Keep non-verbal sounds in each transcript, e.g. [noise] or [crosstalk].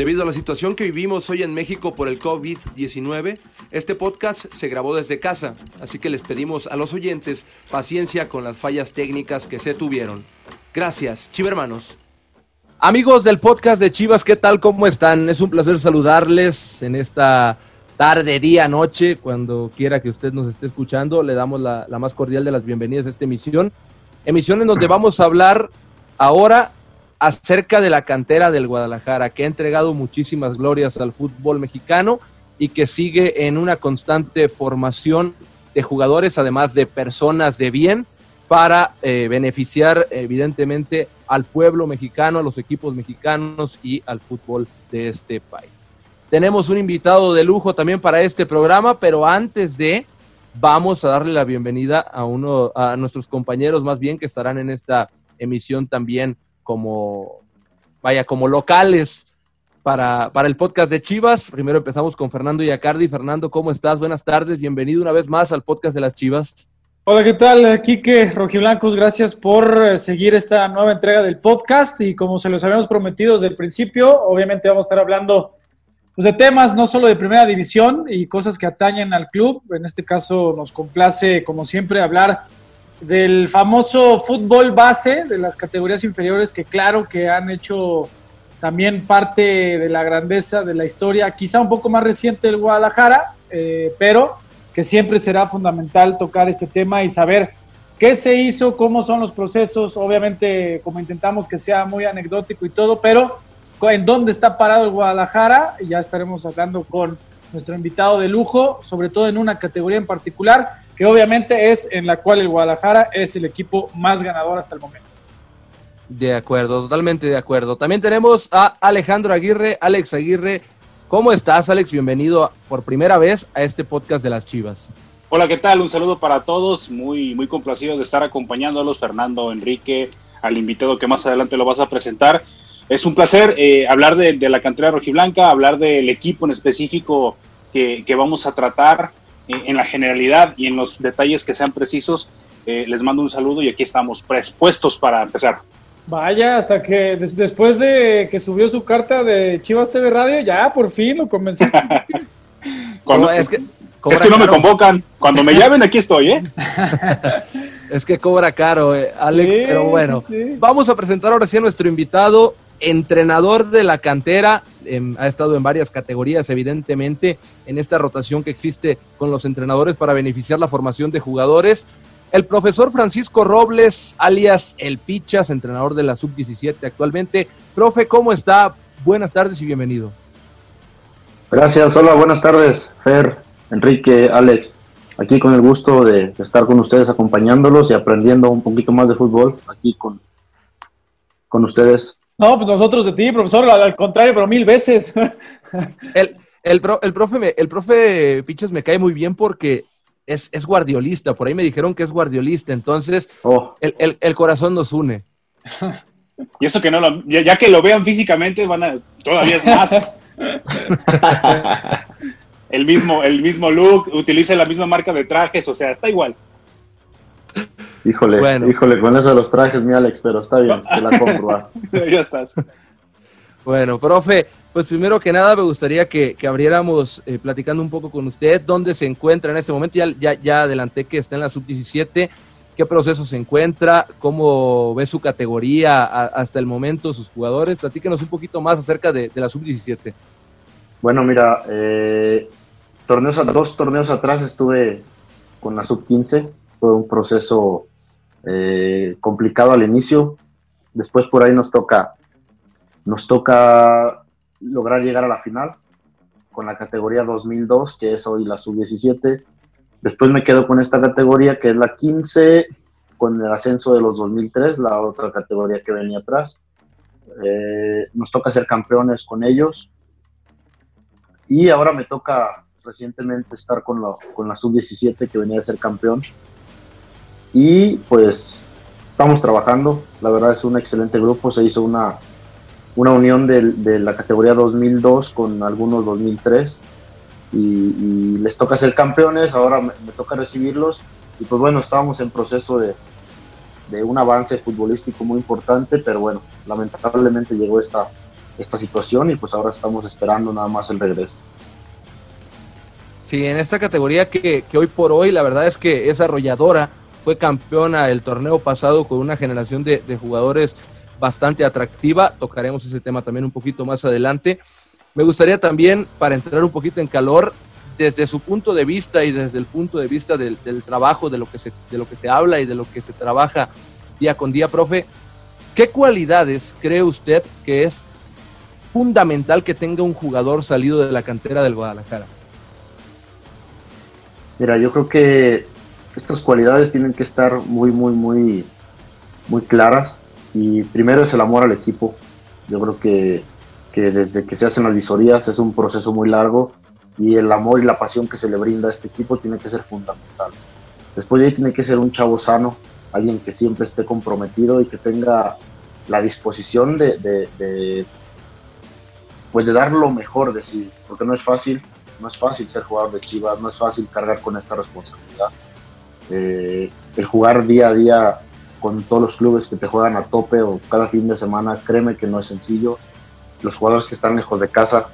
Debido a la situación que vivimos hoy en México por el COVID-19, este podcast se grabó desde casa, así que les pedimos a los oyentes paciencia con las fallas técnicas que se tuvieron. Gracias, chivermanos. Amigos del podcast de Chivas, ¿qué tal? ¿Cómo están? Es un placer saludarles en esta tarde, día, noche, cuando quiera que usted nos esté escuchando. Le damos la, la más cordial de las bienvenidas a esta emisión. Emisión en donde vamos a hablar ahora acerca de la cantera del Guadalajara, que ha entregado muchísimas glorias al fútbol mexicano y que sigue en una constante formación de jugadores, además de personas de bien, para eh, beneficiar evidentemente al pueblo mexicano, a los equipos mexicanos y al fútbol de este país. Tenemos un invitado de lujo también para este programa, pero antes de, vamos a darle la bienvenida a uno, a nuestros compañeros más bien que estarán en esta emisión también como, vaya, como locales para, para el podcast de Chivas. Primero empezamos con Fernando Yacardi. Fernando, ¿cómo estás? Buenas tardes, bienvenido una vez más al podcast de las Chivas. Hola, ¿qué tal? Quique Rojiblancos, gracias por eh, seguir esta nueva entrega del podcast y como se los habíamos prometido desde el principio, obviamente vamos a estar hablando pues, de temas no solo de primera división y cosas que atañen al club. En este caso nos complace, como siempre, hablar del famoso fútbol base de las categorías inferiores que claro que han hecho también parte de la grandeza de la historia, quizá un poco más reciente del Guadalajara, eh, pero que siempre será fundamental tocar este tema y saber qué se hizo, cómo son los procesos, obviamente como intentamos que sea muy anecdótico y todo, pero en dónde está parado el Guadalajara, y ya estaremos hablando con nuestro invitado de lujo, sobre todo en una categoría en particular, que obviamente es en la cual el Guadalajara es el equipo más ganador hasta el momento. De acuerdo, totalmente de acuerdo. También tenemos a Alejandro Aguirre, Alex Aguirre. ¿Cómo estás, Alex? Bienvenido por primera vez a este podcast de las Chivas. Hola, ¿qué tal? Un saludo para todos. Muy, muy complacido de estar acompañándolos, Fernando, Enrique, al invitado que más adelante lo vas a presentar. Es un placer eh, hablar de, de, la cantera rojiblanca, hablar del equipo en específico que, que vamos a tratar en la generalidad y en los detalles que sean precisos, eh, les mando un saludo y aquí estamos prespuestos para empezar. Vaya, hasta que des después de que subió su carta de Chivas TV Radio, ya por fin lo convenciste. [laughs] Cuando, es que, es que no me convocan. Cuando me llamen, aquí estoy, ¿eh? [laughs] es que cobra caro, eh, Alex, sí, pero bueno. Sí, sí. Vamos a presentar ahora sí a nuestro invitado, entrenador de la cantera, eh, ha estado en varias categorías, evidentemente, en esta rotación que existe con los entrenadores para beneficiar la formación de jugadores. El profesor Francisco Robles, alias El Pichas, entrenador de la Sub-17 actualmente. Profe, ¿cómo está? Buenas tardes y bienvenido. Gracias, hola, buenas tardes, Fer, Enrique, Alex. Aquí con el gusto de estar con ustedes acompañándolos y aprendiendo un poquito más de fútbol aquí con, con ustedes. No, pues nosotros de ti, profesor, al contrario, pero mil veces. [laughs] el, el, pro, el, profe, me, el profe Pichas me cae muy bien porque es, es, guardiolista. Por ahí me dijeron que es guardiolista, entonces oh. el, el, el, corazón nos une. Y eso que no lo, ya, ya, que lo vean físicamente, van a, todavía es más. [laughs] el, mismo, el mismo look, utiliza la misma marca de trajes, o sea, está igual. Híjole, bueno. híjole, con eso de los trajes, mi Alex, pero está bien, te la compro. [laughs] ya estás. Bueno, profe, pues primero que nada me gustaría que, que abriéramos eh, platicando un poco con usted dónde se encuentra en este momento. Ya, ya, ya adelanté que está en la sub-17. ¿Qué proceso se encuentra? ¿Cómo ve su categoría a, hasta el momento, sus jugadores? Platíquenos un poquito más acerca de, de la sub-17. Bueno, mira, eh, torneos, dos torneos atrás estuve con la sub-15. Fue un proceso eh, complicado al inicio. Después por ahí nos toca, nos toca lograr llegar a la final con la categoría 2002, que es hoy la sub-17. Después me quedo con esta categoría, que es la 15, con el ascenso de los 2003, la otra categoría que venía atrás. Eh, nos toca ser campeones con ellos. Y ahora me toca recientemente estar con, lo, con la sub-17, que venía a ser campeón. Y pues estamos trabajando, la verdad es un excelente grupo, se hizo una, una unión de, de la categoría 2002 con algunos 2003 y, y, les toca ser campeones, ahora me, me, toca recibirlos. Y pues bueno, estábamos en proceso de, de, un avance futbolístico muy importante, pero bueno, lamentablemente llegó esta, esta situación y pues ahora estamos esperando nada más el regreso. Sí, en esta categoría que, hoy por hoy la verdad es que es arrolladora, fue campeona el torneo pasado con una generación de, jugadores bastante atractiva, tocaremos ese tema también un poquito más adelante. Me gustaría también, para entrar un poquito en calor, desde su punto de vista y desde el punto de vista del, trabajo, de lo, que se, de lo que se habla y de lo que se trabaja día con día, profe, ¿qué cualidades cree usted que es fundamental que tenga un jugador salido de la cantera del Guadalajara? Mira, yo creo que estas cualidades tienen que estar muy, muy, muy, muy claras. Y primero es el amor al equipo. Yo creo que, que desde que se hacen las visorías es un proceso muy largo y el amor y la pasión que se le brinda a este equipo tiene que ser fundamental. Después de ahí tiene que ser un chavo sano, alguien que siempre esté comprometido y que tenga la disposición de, de, pues de dar lo mejor de sí, porque no es fácil, no es fácil ser jugador de Chivas, no es fácil cargar con esta responsabilidad. Eh, el jugar día a día con todos los clubes que te juegan a tope o cada fin de semana, créeme que no es sencillo. Los jugadores que están lejos de casa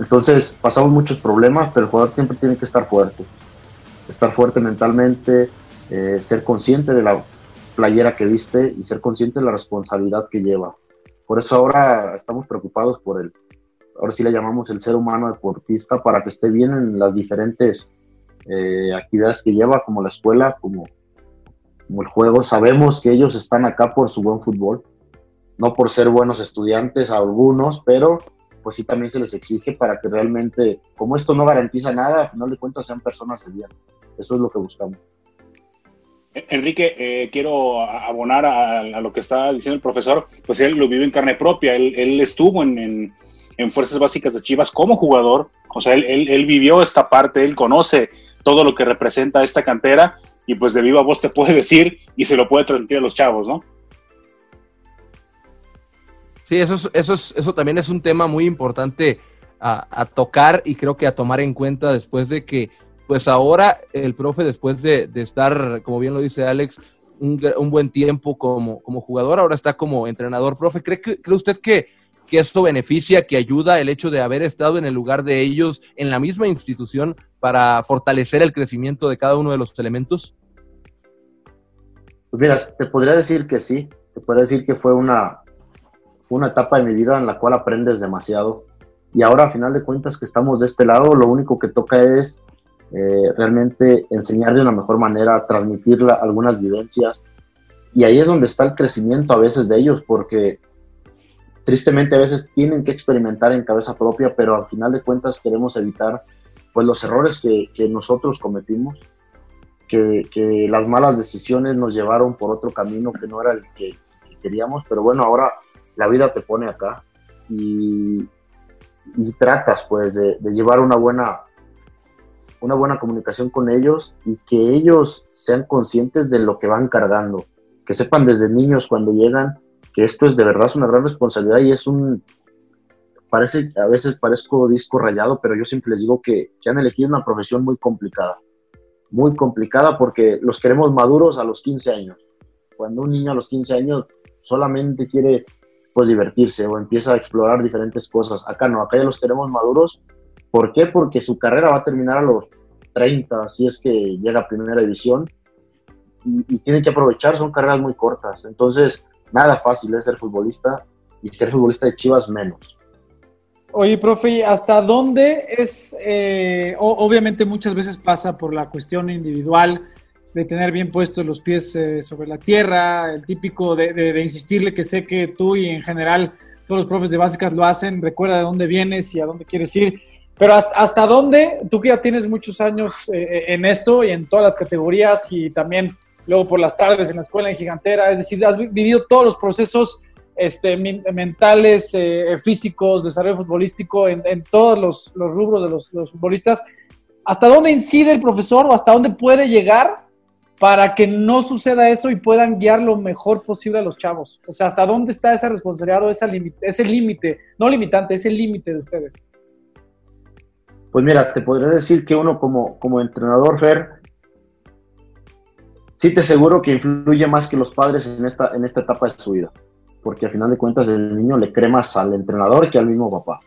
entonces pasamos muchos problemas, pero el jugador siempre tiene que estar fuerte. Estar fuerte mentalmente, eh, ser consciente de la playera que viste y ser consciente de la responsabilidad que lleva. Por eso ahora estamos preocupados por el, ahora sí le llamamos el ser humano deportista, para que esté bien en las diferentes eh, actividades que lleva, como la escuela, como, como el juego. Sabemos que ellos están acá por su buen fútbol, no por ser buenos estudiantes, algunos, pero pues sí también se les exige para que realmente, como esto no garantiza nada, al final de cuentas sean personas de bien. Eso es lo que buscamos. Enrique, eh, quiero abonar a, lo que está diciendo el profesor, pues él lo vive en carne propia, él, estuvo en, Fuerzas Básicas de Chivas como jugador, o sea, él, él, vivió esta parte, él conoce todo lo que representa esta cantera y pues de viva voz te puede decir y se lo puede transmitir a los chavos, ¿no? Sí, eso, eso, eso también es un tema muy importante a, tocar y creo que a tomar en cuenta después de que, pues ahora el profe, después de, estar, como bien lo dice Alex, un, buen tiempo como, como jugador, ahora está como entrenador. Profe, ¿cree, cree usted que, que esto beneficia, que ayuda el hecho de haber estado en el lugar de ellos en la misma institución para fortalecer el crecimiento de cada uno de los elementos? Pues mira, te podría decir que sí, te podría decir que fue una, una etapa de mi vida en la cual aprendes demasiado. Y ahora, a final de cuentas, que estamos de este lado, lo único que toca es eh, realmente enseñar de una mejor manera, transmitir algunas vivencias. Y ahí es donde está el crecimiento a veces de ellos, porque tristemente a veces tienen que experimentar en cabeza propia, pero al final de cuentas queremos evitar pues los errores que, nosotros cometimos, que, las malas decisiones nos llevaron por otro camino que no era el que queríamos, pero bueno, ahora la vida te pone acá y, tratas pues de, llevar una buena, una buena comunicación con ellos y que ellos sean conscientes de lo que van cargando, que sepan desde niños cuando llegan que esto es de verdad una gran responsabilidad y es un, parece, a veces parezco disco rayado, pero yo siempre les digo que, que han elegido una profesión muy complicada, muy complicada porque los queremos maduros a los 15 años. Cuando un niño a los 15 años solamente quiere pues divertirse o empieza a explorar diferentes cosas. Acá no, acá ya los tenemos maduros. ¿Por qué? Porque su carrera va a terminar a los 30, si es que llega a primera división, y, y tienen que aprovechar, son carreras muy cortas. Entonces, nada fácil es ser futbolista y ser futbolista de Chivas menos. Oye, profe, ¿hasta dónde es? Eh, obviamente muchas veces pasa por la cuestión individual, de tener bien puestos los pies eh, sobre la tierra, el típico de, insistirle que sé que tú y en general todos los profes de básicas lo hacen, recuerda de dónde vienes y a dónde quieres ir. Pero hasta, dónde, tú que ya tienes muchos años eh, eh, en esto y en todas las categorías y también luego por las tardes en la escuela en Gigantera, es decir, has vivido todos los procesos este, mentales, físicos, desarrollo futbolístico en, todos los, rubros de los, los futbolistas. ¿Hasta dónde incide el profesor o hasta dónde puede llegar para que no suceda eso y puedan guiar lo mejor posible a los chavos? O sea, ¿hasta dónde está esa responsabilidad o ese límite? No limitante, ese límite de ustedes. Pues mira, te podría decir que uno como, como entrenador, Fer, sí te aseguro que influye más que los padres en esta, en esta etapa de su vida. Porque al final de cuentas el niño le cree más al entrenador que al mismo papá.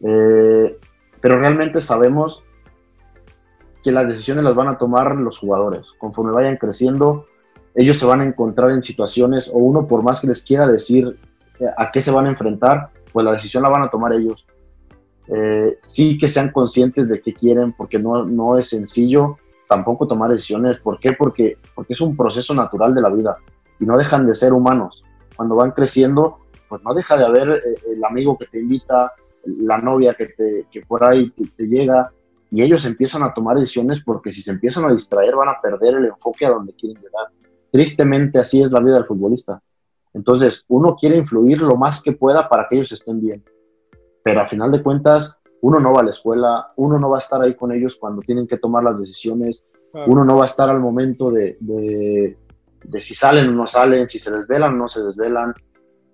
Eh, pero realmente sabemos que las decisiones las van a tomar los jugadores. Conforme vayan creciendo, ellos se van a encontrar en situaciones, o uno por más que les quiera decir eh, a qué se van a enfrentar, pues la decisión la van a tomar ellos. Eh, sí que sean conscientes de qué quieren, porque no, no es sencillo tampoco tomar decisiones. ¿Por qué? Porque, porque es un proceso natural de la vida y no dejan de ser humanos. Cuando van creciendo, pues no deja de haber eh, el amigo que te invita, la novia que, te, que por ahí te, llega, y ellos empiezan a tomar decisiones porque si se empiezan a distraer van a perder el enfoque a donde quieren llegar. Tristemente así es la vida del futbolista. Entonces, uno quiere influir lo más que pueda para que ellos estén bien, pero a final de cuentas, uno no va a la escuela, uno no va a estar ahí con ellos cuando tienen que tomar las decisiones, uno no va a estar al momento de, de, de si salen o no salen, si se desvelan o no se desvelan,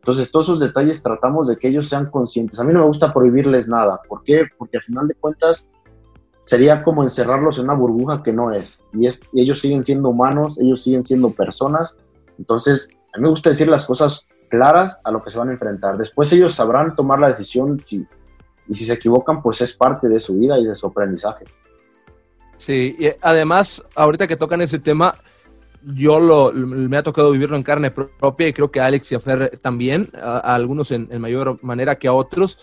entonces, todos esos detalles tratamos de que ellos sean conscientes. A mí no me gusta prohibirles nada. ¿Por qué? Porque al final de cuentas sería como encerrarlos en una burbuja que no es. Y, es, ellos siguen siendo humanos, ellos siguen siendo personas. Entonces, a mí me gusta decir las cosas claras a lo que se van a enfrentar. Después ellos sabrán tomar la decisión y si se equivocan, pues es parte de su vida y de su aprendizaje. Sí, y además, ahorita que tocan ese tema, yo lo, me ha tocado vivirlo en carne propia y creo que Alex y Afer también, a, algunos en, mayor manera que a otros.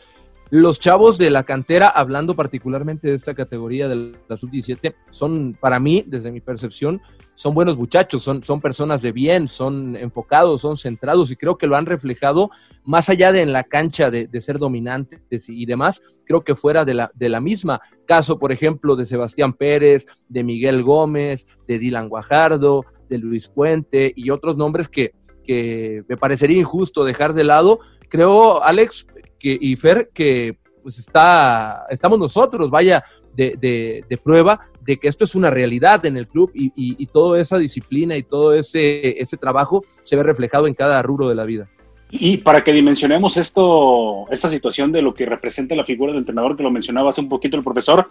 Los chavos de la cantera, hablando particularmente de esta categoría de la sub-17, son para mí, desde mi percepción, son buenos muchachos, son, son personas de bien, son enfocados, son centrados y creo que lo han reflejado más allá de en la cancha de, ser dominantes y, demás, creo que fuera de la, de la misma. Caso, por ejemplo, de Sebastián Pérez, de Miguel Gómez, de Dylan Guajardo, de Luis Puente y otros nombres que, me parecería injusto dejar de lado. Creo, Alex que, y Fer, que pues está, estamos nosotros, vaya, de, prueba de que esto es una realidad en el club y, y, toda esa disciplina y todo ese, ese trabajo se ve reflejado en cada rubro de la vida. Y para que dimensionemos esto, esta situación de lo que representa la figura del entrenador, que lo mencionaba hace un poquito el profesor,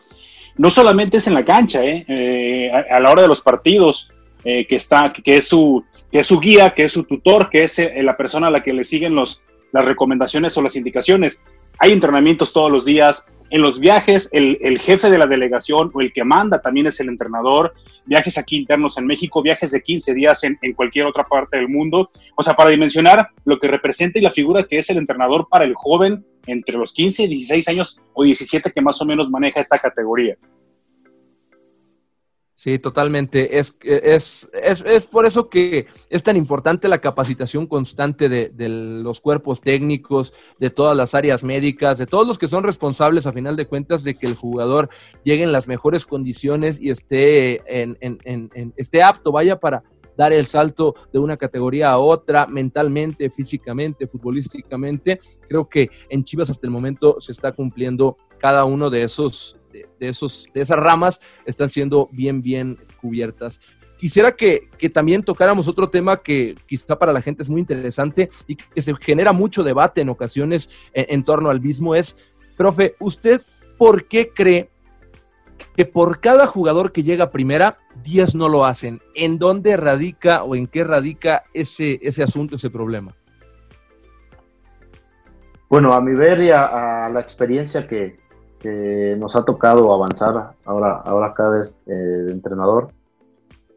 no solamente es en la cancha, ¿eh? Eh, a, la hora de los partidos, eh, que, está, que, es su, que es su guía, que es su tutor, que es eh, la persona a la que le siguen los, las recomendaciones o las indicaciones. Hay entrenamientos todos los días. En los viajes, el, el, jefe de la delegación o el que manda también es el entrenador. Viajes aquí internos en México, viajes de 15 días en, en cualquier otra parte del mundo. O sea, para dimensionar lo que representa y la figura que es el entrenador para el joven entre los 15 y 16 años o 17 que más o menos maneja esta categoría. Sí, totalmente. Es, es, es, es, por eso que es tan importante la capacitación constante de, de, los cuerpos técnicos, de todas las áreas médicas, de todos los que son responsables, a final de cuentas, de que el jugador llegue en las mejores condiciones y esté, en, en, en, esté apto, vaya, para dar el salto de una categoría a otra, mentalmente, físicamente, futbolísticamente. Creo que en Chivas hasta el momento se está cumpliendo cada uno de esos de, esos, de esas ramas están siendo bien, bien cubiertas. Quisiera que, también tocáramos otro tema que quizá para la gente es muy interesante y que se genera mucho debate en ocasiones en, torno al mismo. Es, profe, ¿usted por qué cree que por cada jugador que llega a primera, 10 no lo hacen? ¿En dónde radica o en qué radica ese, ese asunto, ese problema? Bueno, a mi ver y a la experiencia que, que nos ha tocado avanzar ahora, ahora acá de, eh, entrenador.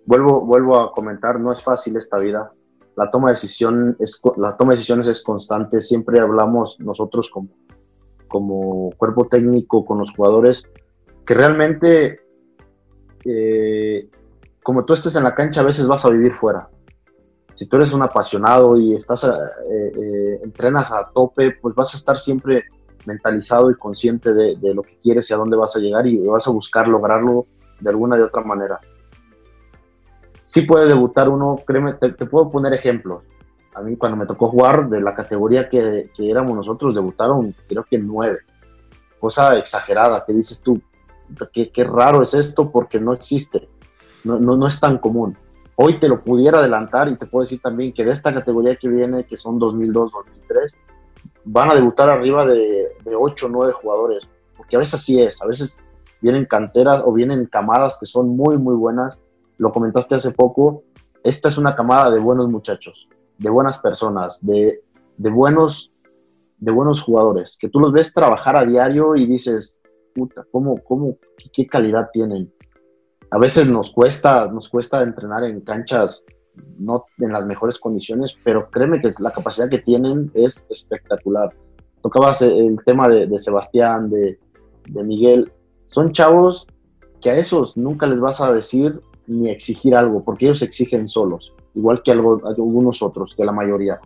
Vuelvo, vuelvo a comentar, no es fácil esta vida. La toma, de decisión es, la toma de decisiones es constante. Siempre hablamos nosotros como, como cuerpo técnico con los jugadores que realmente, eh, como tú estés en la cancha, a veces vas a vivir fuera. Si tú eres un apasionado y estás, eh, entrenas a tope, pues vas a estar siempre mentalizado y consciente de, lo que quieres y a dónde vas a llegar y vas a buscar lograrlo de alguna de otra manera. Sí puede debutar uno, créeme, te, puedo poner ejemplos. A mí cuando me tocó jugar de la categoría que, éramos nosotros, debutaron creo que nueve. Cosa exagerada, que dices tú, qué, raro es esto porque no existe, no, no, no es tan común. Hoy te lo pudiera adelantar y te puedo decir también que de esta categoría que viene, que son 2002, 2003, van a debutar arriba de, de 8 o 9 jugadores, porque a veces así es, a veces vienen canteras o vienen camadas que son muy, muy buenas. Lo comentaste hace poco, esta es una camada de buenos muchachos, de buenas personas, de, de buenos, de buenos jugadores, que tú los ves trabajar a diario y dices, puta, ¿cómo, cómo, qué calidad tienen? A veces nos cuesta, nos cuesta entrenar en canchas no en las mejores condiciones, pero créeme que la capacidad que tienen es espectacular. Tocabas el tema de, Sebastián, de, de Miguel, son chavos que a esos nunca les vas a decir ni exigir algo, porque ellos exigen solos, igual que algunos otros, que la mayoría.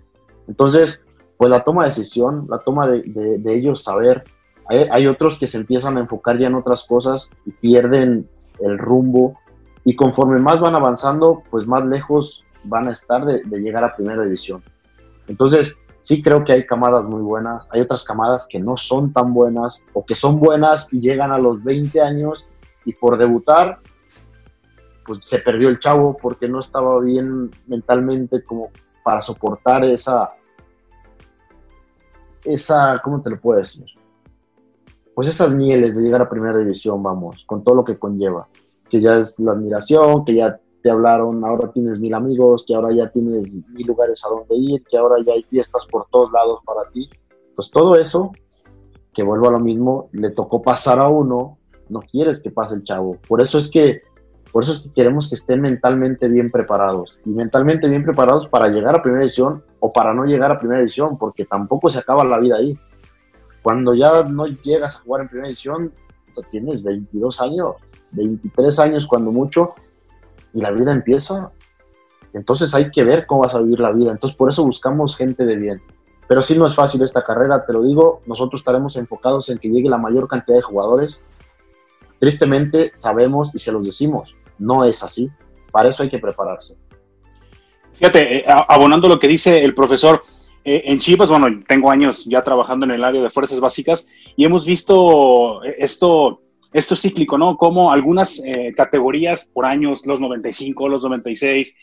Entonces, pues la toma de decisión, la toma de, ellos saber, hay, otros que se empiezan a enfocar ya en otras cosas y pierden el rumbo y conforme más van avanzando, pues más lejos van a estar de, llegar a primera división. Entonces, sí creo que hay camadas muy buenas, hay otras camadas que no son tan buenas o que son buenas y llegan a los 20 años y por debutar, pues se perdió el chavo porque no estaba bien mentalmente como para soportar esa, esa, ¿cómo te lo puedo decir? Pues esas mieles de llegar a primera división, vamos, con todo lo que conlleva, que ya es la admiración, que ya te hablaron, ahora tienes mil amigos, que ahora ya tienes mil lugares a donde ir, que ahora ya hay fiestas por todos lados para ti. Pues todo eso, que vuelvo a lo mismo, le tocó pasar a uno no quieres que pase el chavo. Por eso es que, por eso es que queremos que estén mentalmente bien preparados. Y mentalmente bien preparados para llegar a primera división o para no llegar a primera división, porque tampoco se acaba la vida ahí. Cuando ya no llegas a jugar en primera división, tienes 22 años, 23 años cuando mucho, y la vida empieza. Entonces hay que ver cómo vas a vivir la vida. Entonces por eso buscamos gente de bien. Pero sí no es fácil esta carrera, te lo digo, nosotros estaremos enfocados en que llegue la mayor cantidad de jugadores, Tristemente sabemos y se los decimos, no es así. Para eso hay que prepararse. Fíjate, eh, abonando lo que dice el profesor, eh, en Chivas, bueno, tengo años ya trabajando en el área de fuerzas básicas y hemos visto eh, esto, esto cíclico, ¿no? Como algunas categorías por años, los 95, los 96,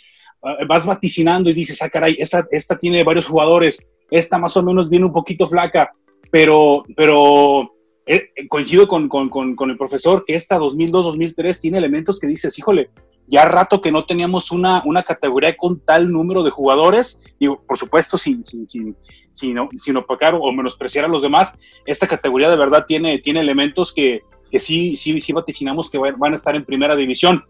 vas vaticinando y dices, ah, caray, esta, esta tiene varios jugadores, esta más o menos viene un poquito flaca, pero, pero eh, eh, coincido con, el profesor que esta 2002-2003 tiene elementos que dices, híjole, ya rato que no teníamos una, una categoría con tal número de jugadores, y por supuesto sin, sin, sin, sin, sin opacar o menospreciar a los demás, esta categoría de verdad tiene, tiene elementos que, que sí, sí, sí vaticinamos que van a estar en primera división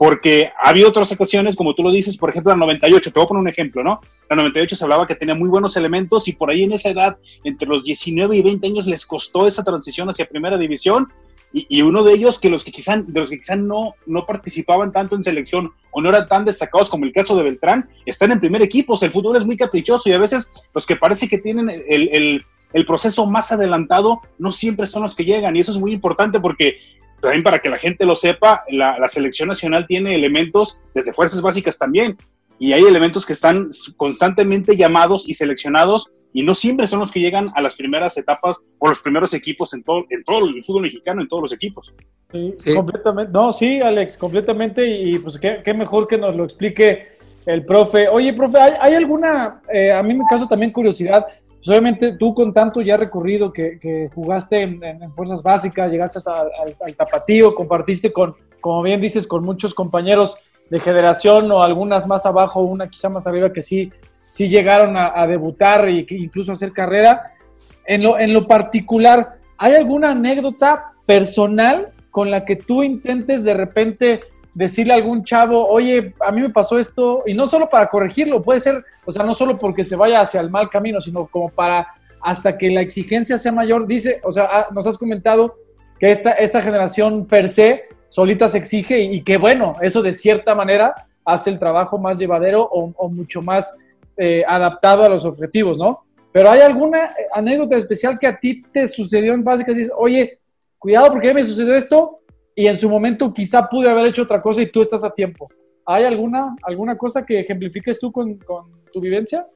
porque ha habido otras ocasiones, como tú lo dices, por ejemplo, la 98, te voy a poner un ejemplo, ¿no? La 98 se hablaba que tenía muy buenos elementos y por ahí en esa edad, entre los 19 y 20 años, les costó esa transición hacia primera división y, uno de ellos que los que quizás de los que quizás no, no participaban tanto en selección o no eran tan destacados como el caso de Beltrán, están en primer equipo, el fútbol es muy caprichoso y a veces los que parece que tienen el, el el proceso más adelantado no siempre son los que llegan y eso es muy importante porque también para que la gente lo sepa, la, selección nacional tiene elementos desde fuerzas básicas también, y hay elementos que están constantemente llamados y seleccionados, y no siempre son los que llegan a las primeras etapas o los primeros equipos en todo, en todo el fútbol mexicano, en todos los equipos. Sí, completamente. No, sí, Alex, completamente, y pues qué, mejor que nos lo explique el profe. Oye, profe, ¿hay, alguna, eh, a mí me caso también curiosidad, pues, obviamente tú con tanto ya recorrido que, jugaste en, fuerzas básicas, llegaste hasta al, tapatío, compartiste con, como bien dices, con muchos compañeros de generación o algunas más abajo, una quizá más arriba que sí, sí llegaron a, debutar e incluso a hacer carrera. En lo, en lo particular, ¿hay alguna anécdota personal con la que tú intentes de repente decirle a algún chavo, oye, a mí me pasó esto, y no solo para corregirlo, puede ser, o sea, no solo porque se vaya hacia el mal camino, sino como para hasta que la exigencia sea mayor, dice, o sea, ah, nos has comentado que esta, esta generación per se solita se exige y, que bueno, eso de cierta manera hace el trabajo más llevadero o, mucho más eh, adaptado a los objetivos, ¿no? Pero hay alguna anécdota especial que a ti te sucedió en base que dices, oye, cuidado porque me sucedió esto, y en su momento quizá pude haber hecho otra cosa y tú estás a tiempo. ¿Hay alguna, alguna cosa que ejemplifiques tú con, tu vivencia?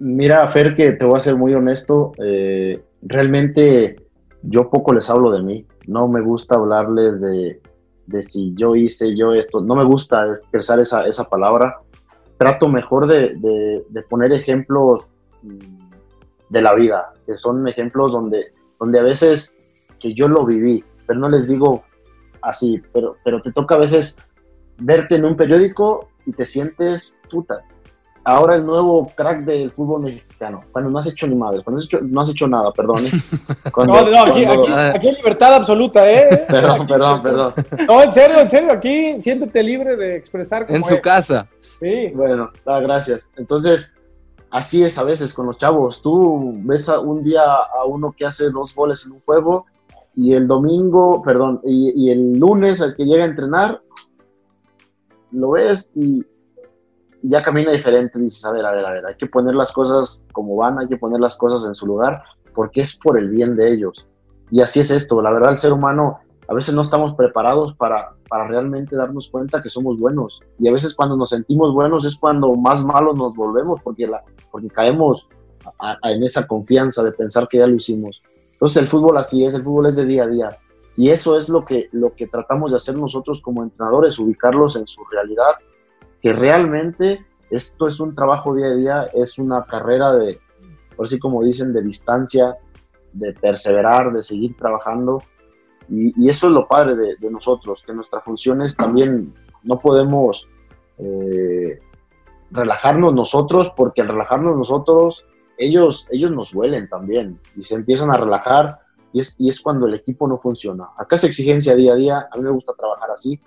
Mira, Fer, que te voy a ser muy honesto, eh, realmente yo poco les hablo de mí, no me gusta hablarles de, de, si yo hice yo esto, no me gusta expresar esa, esa palabra, trato mejor de, de, de, poner ejemplos mm, de la vida, que son ejemplos donde, donde a veces que yo lo viví, pero no les digo así, pero, pero te toca a veces verte en un periódico y te sientes puta. ahora el nuevo crack del fútbol mexicano. Bueno, no has hecho ni madre, no has hecho, no has hecho nada, perdón. ¿eh? [laughs] no, no, aquí, aquí, hay libertad absoluta, ¿eh? [laughs] perdón, perdón, perdón. No, en serio, en serio, aquí siéntete libre de expresar. en su casa. Sí. Bueno, ah, gracias. Entonces, así es a veces con los chavos. Tú ves a un día a uno que hace dos goles en un juego y el domingo, perdón, y, el lunes al que llega a entrenar, lo ves y ya camina diferente, dices, a ver, a ver, a ver, hay que poner las cosas como van, hay que poner las cosas en su lugar, porque es por el bien de ellos. Y así es esto, la verdad el ser humano a veces no estamos preparados para, para realmente darnos cuenta que somos buenos. Y a veces cuando nos sentimos buenos es cuando más malos nos volvemos, porque, la, porque caemos en esa confianza de pensar que ya lo hicimos. Entonces el fútbol así es, el fútbol es de día a día. Y eso es lo que, lo que tratamos de hacer nosotros como entrenadores, ubicarlos en su realidad que realmente esto es un trabajo día a día, es una carrera de, por así como dicen, de distancia, de perseverar, de seguir trabajando. Y, eso es lo padre de, nosotros, que nuestras funciones también no podemos eh, relajarnos nosotros, porque al relajarnos nosotros, ellos, ellos nos huelen también y se empiezan a relajar y es, y es cuando el equipo no funciona. Acá es exigencia día a día, a mí me gusta trabajar así,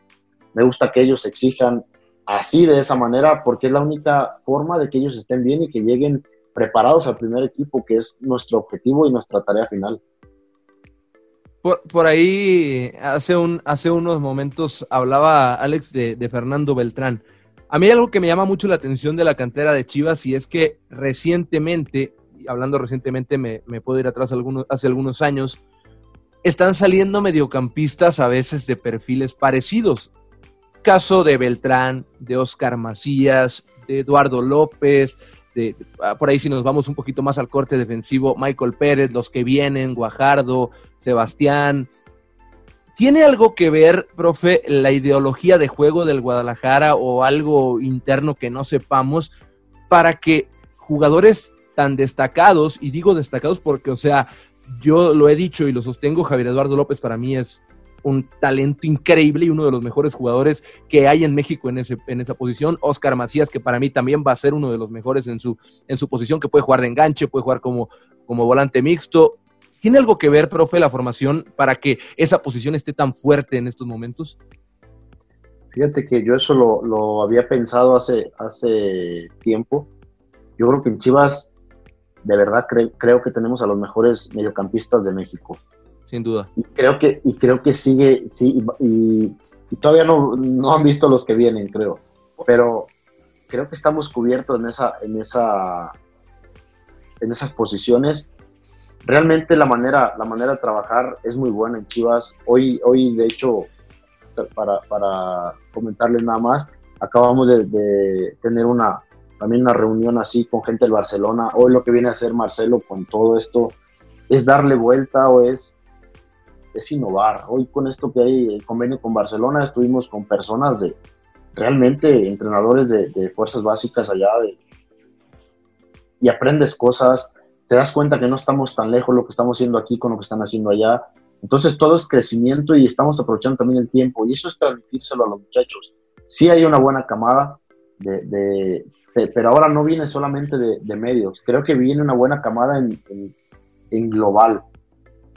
me gusta que ellos exijan así, de esa manera, porque es la única forma de que ellos estén bien y que lleguen preparados al primer equipo, que es nuestro objetivo y nuestra tarea final. Por, ahí, hace, un, hace unos momentos hablaba Alex de, Fernando Beltrán. A mí hay algo que me llama mucho la atención de la cantera de Chivas y es que recientemente, hablando recientemente, me, puedo ir atrás hace algunos años, están saliendo mediocampistas a veces de perfiles parecidos caso de Beltrán, de Oscar Macías, de Eduardo López, de, ah, por ahí si nos vamos un poquito más al corte defensivo, Michael Pérez, los que vienen, Guajardo, Sebastián. ¿Tiene algo que ver, profe, la ideología de juego del Guadalajara o algo interno que no sepamos para que jugadores tan destacados, y digo destacados porque, o sea, yo lo he dicho y lo sostengo, Javier Eduardo López para mí es un talento increíble y uno de los mejores jugadores que hay en México en, ese, en esa posición. Oscar Macías, que para mí también va a ser uno de los mejores en su, en su posición, que puede jugar de enganche, puede jugar como, como volante mixto. ¿Tiene algo que ver, profe, la formación para que esa posición esté tan fuerte en estos momentos? Fíjate que yo eso lo, había pensado hace, hace tiempo. Yo creo que en Chivas, de verdad, creo que tenemos a los mejores mediocampistas de México sin duda. Y creo que, y creo que sigue, sí, y, todavía no, no, han visto los que vienen, creo. Pero creo que estamos cubiertos en esa, en esa, en esas posiciones. Realmente la manera, la manera de trabajar es muy buena en Chivas. Hoy, hoy de hecho, para, para comentarles nada más, acabamos de, tener una también una reunión así con gente del Barcelona. Hoy lo que viene a hacer Marcelo con todo esto es darle vuelta o es es innovar. Hoy con esto que hay el convenio con Barcelona, estuvimos con personas de realmente entrenadores de, fuerzas básicas allá y aprendes cosas, te das cuenta que no estamos tan lejos lo que estamos haciendo aquí con lo que están haciendo allá. Entonces todo es crecimiento y estamos aprovechando también el tiempo y eso es transmitírselo a los muchachos. Sí hay una buena camada de, pero ahora no viene solamente de, medios, creo que viene una buena camada en, en global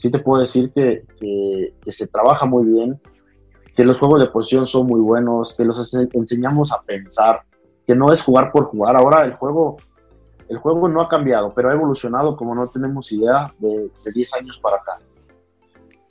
sí te puedo decir que, se trabaja muy bien, que los juegos de posición son muy buenos, que los enseñamos a pensar, que no es jugar por jugar. Ahora el juego, el juego no ha cambiado, pero ha evolucionado como no tenemos idea de, 10 años para acá.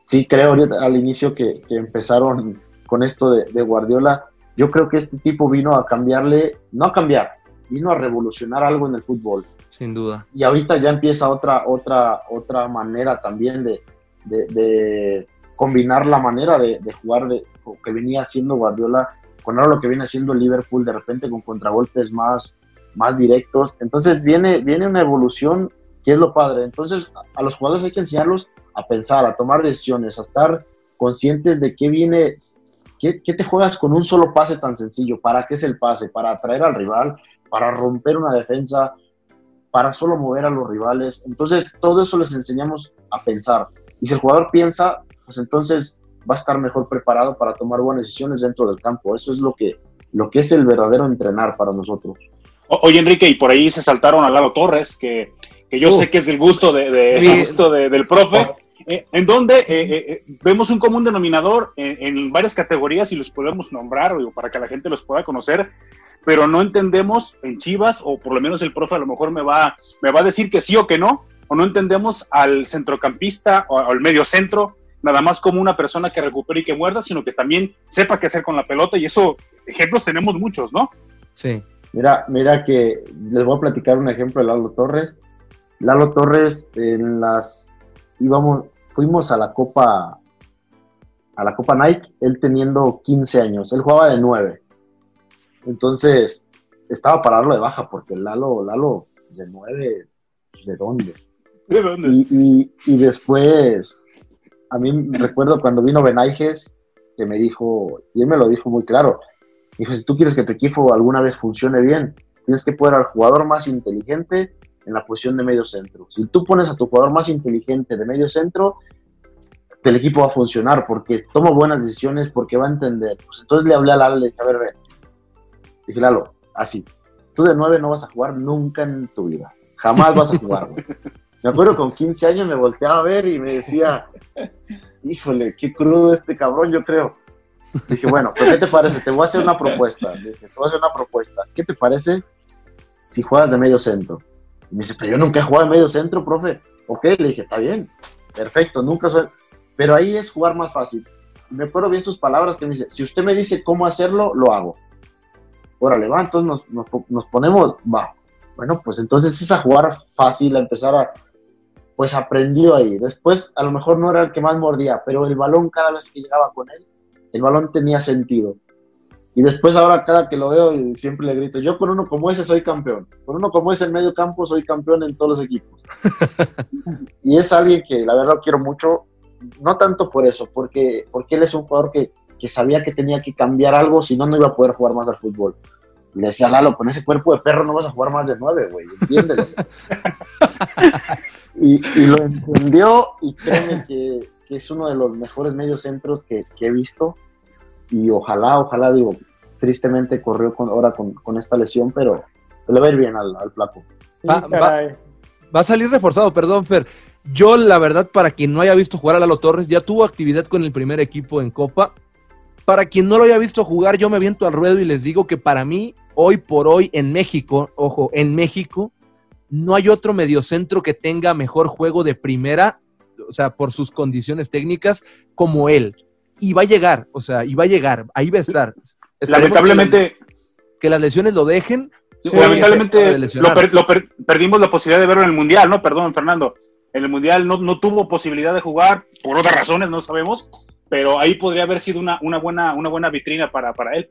Sí creo al inicio que, empezaron con esto de, de Guardiola, yo creo que este tipo vino a cambiarle, no a cambiar, vino a revolucionar algo en el fútbol sin duda. Y ahorita ya empieza otra, otra, otra manera también de, de, combinar la manera de, jugar de, que venía haciendo Guardiola con ahora lo que viene haciendo Liverpool de repente con contragolpes más, más directos. Entonces viene, viene una evolución que es lo padre. Entonces a los jugadores hay que enseñarlos a pensar, a tomar decisiones, a estar conscientes de qué viene, qué, te juegas con un solo pase tan sencillo, para qué es el pase, para atraer al rival, para romper una defensa, para solo mover a los rivales. Entonces, todo eso les enseñamos a pensar. Y si el jugador piensa, pues entonces va a estar mejor preparado para tomar buenas decisiones dentro del campo. Eso es lo que, lo que es el verdadero entrenar para nosotros. Oye, Enrique, y por ahí se saltaron a Lalo Torres, que, que yo sé que es del gusto, de, de gusto del profe. Eh, en donde eh, eh, vemos un común denominador en, varias categorías y los podemos nombrar para que la gente los pueda conocer, pero no entendemos en Chivas, o por lo menos el profe a lo mejor me va, me va a decir que sí o que no, o no entendemos al centrocampista o al medio centro nada más como una persona que recupere y que muerda, sino que también sepa qué hacer con la pelota y eso, ejemplos tenemos muchos, ¿no? Sí. Mira, mira que les voy a platicar un ejemplo de Lalo Torres. Lalo Torres en las íbamos, fuimos a la Copa a la Copa Nike, él teniendo 15 años, él jugaba de 9. Entonces, estaba para darlo de baja porque Lalo, Lalo, de 9, ¿de dónde? ¿De dónde? Y, y, después, a mí me recuerdo cuando vino Benaiges, que me dijo, y él me lo dijo muy claro, dijo, si tú quieres que tu equipo alguna vez funcione bien, tienes que poner al jugador más inteligente en la posición de medio centro. Si tú pones a tu jugador más inteligente de medio centro, el equipo va a funcionar porque toma buenas decisiones, porque va a entender. Pues entonces le hablé a Lalo, le dije, a ver, ven. Dije, Lalo, así, tú de nueve no vas a jugar nunca en tu vida. Jamás vas a jugar. me acuerdo con 15 años me volteaba a ver y me decía, híjole, qué crudo este cabrón, yo creo. Dije, bueno, ¿qué te parece? Te voy a hacer una propuesta. Dije, te voy a hacer una propuesta. ¿Qué te parece si juegas de medio centro? Y me dice, pero yo nunca he jugado de medio centro, profe. Ok, le dije, está bien, perfecto, nunca soy... Pero ahí es jugar más fácil. Me acuerdo bien sus palabras que me dice, si usted me dice cómo hacerlo, lo hago. Órale, va, entonces nos, nos, ponemos, va. Bueno, pues entonces es a jugar fácil, a empezar a, pues aprendió ahí. Después, a lo mejor no era el que más mordía, pero el balón cada vez que llegaba con él, el balón tenía sentido. Y después ahora cada que lo veo siempre le grito, yo con uno como ese soy campeón, con uno como ese en medio campo soy campeón en todos los equipos. [laughs] y es alguien que la verdad quiero mucho, no tanto por eso, porque, porque él es un jugador que, que sabía que tenía que cambiar algo, si no, no iba a poder jugar más al fútbol. Le decía Lalo, con ese cuerpo de perro no vas a jugar más de nueve, güey, entiéndelo. [laughs] y, y, lo entendió y créeme que, que, es uno de los mejores medios centros que, que he visto y ojalá, ojalá, digo, tristemente corrió con, ahora con, esta lesión, pero le va a ir bien al, al flaco. Va, a salir reforzado, perdón, Fer. Yo, la verdad, para quien no haya visto jugar a Lalo Torres, ya tuvo actividad con el primer equipo en Copa. Para quien no lo haya visto jugar, yo me viento al ruedo y les digo que para mí, hoy por hoy, en México, ojo, en México, no hay otro mediocentro que tenga mejor juego de primera, o sea, por sus condiciones técnicas, como él y va a llegar, o sea, y va a llegar, ahí va a estar. lamentablemente. Que, las lesiones lo dejen. lamentablemente lo, perdimos la posibilidad de verlo en el Mundial, ¿no? Perdón, Fernando. En el Mundial no, no tuvo posibilidad de jugar, por otras razones, no sabemos, pero ahí podría haber sido una, una, buena, una buena vitrina para, para él.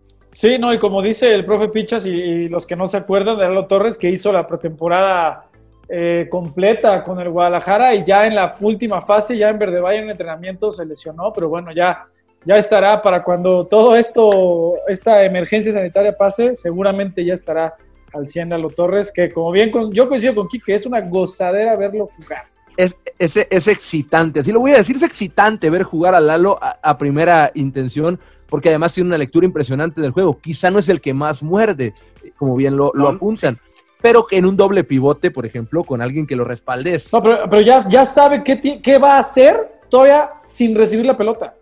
Sí, no, y como dice el profe Pichas y, los que no se acuerdan de Lalo Torres, que hizo la pretemporada eh, completa con el Guadalajara y ya en la última fase, ya en Verde Valle en entrenamiento se lesionó, pero bueno, ya, ya estará para cuando todo esto, esta emergencia sanitaria pase, seguramente ya estará al 100 a los Torres, que como bien con, yo coincido con Kike, es una gozadera verlo jugar. Es, es, es, excitante, así lo voy a decir, es excitante ver jugar a Lalo a, primera intención, porque además tiene una lectura impresionante del juego. Quizá no es el que más muerde, como bien lo, lo apuntan pero que en un doble pivote, por ejemplo, con alguien que lo respaldes. No, pero, ya, ya sabe qué, qué va a hacer todavía sin recibir la pelota.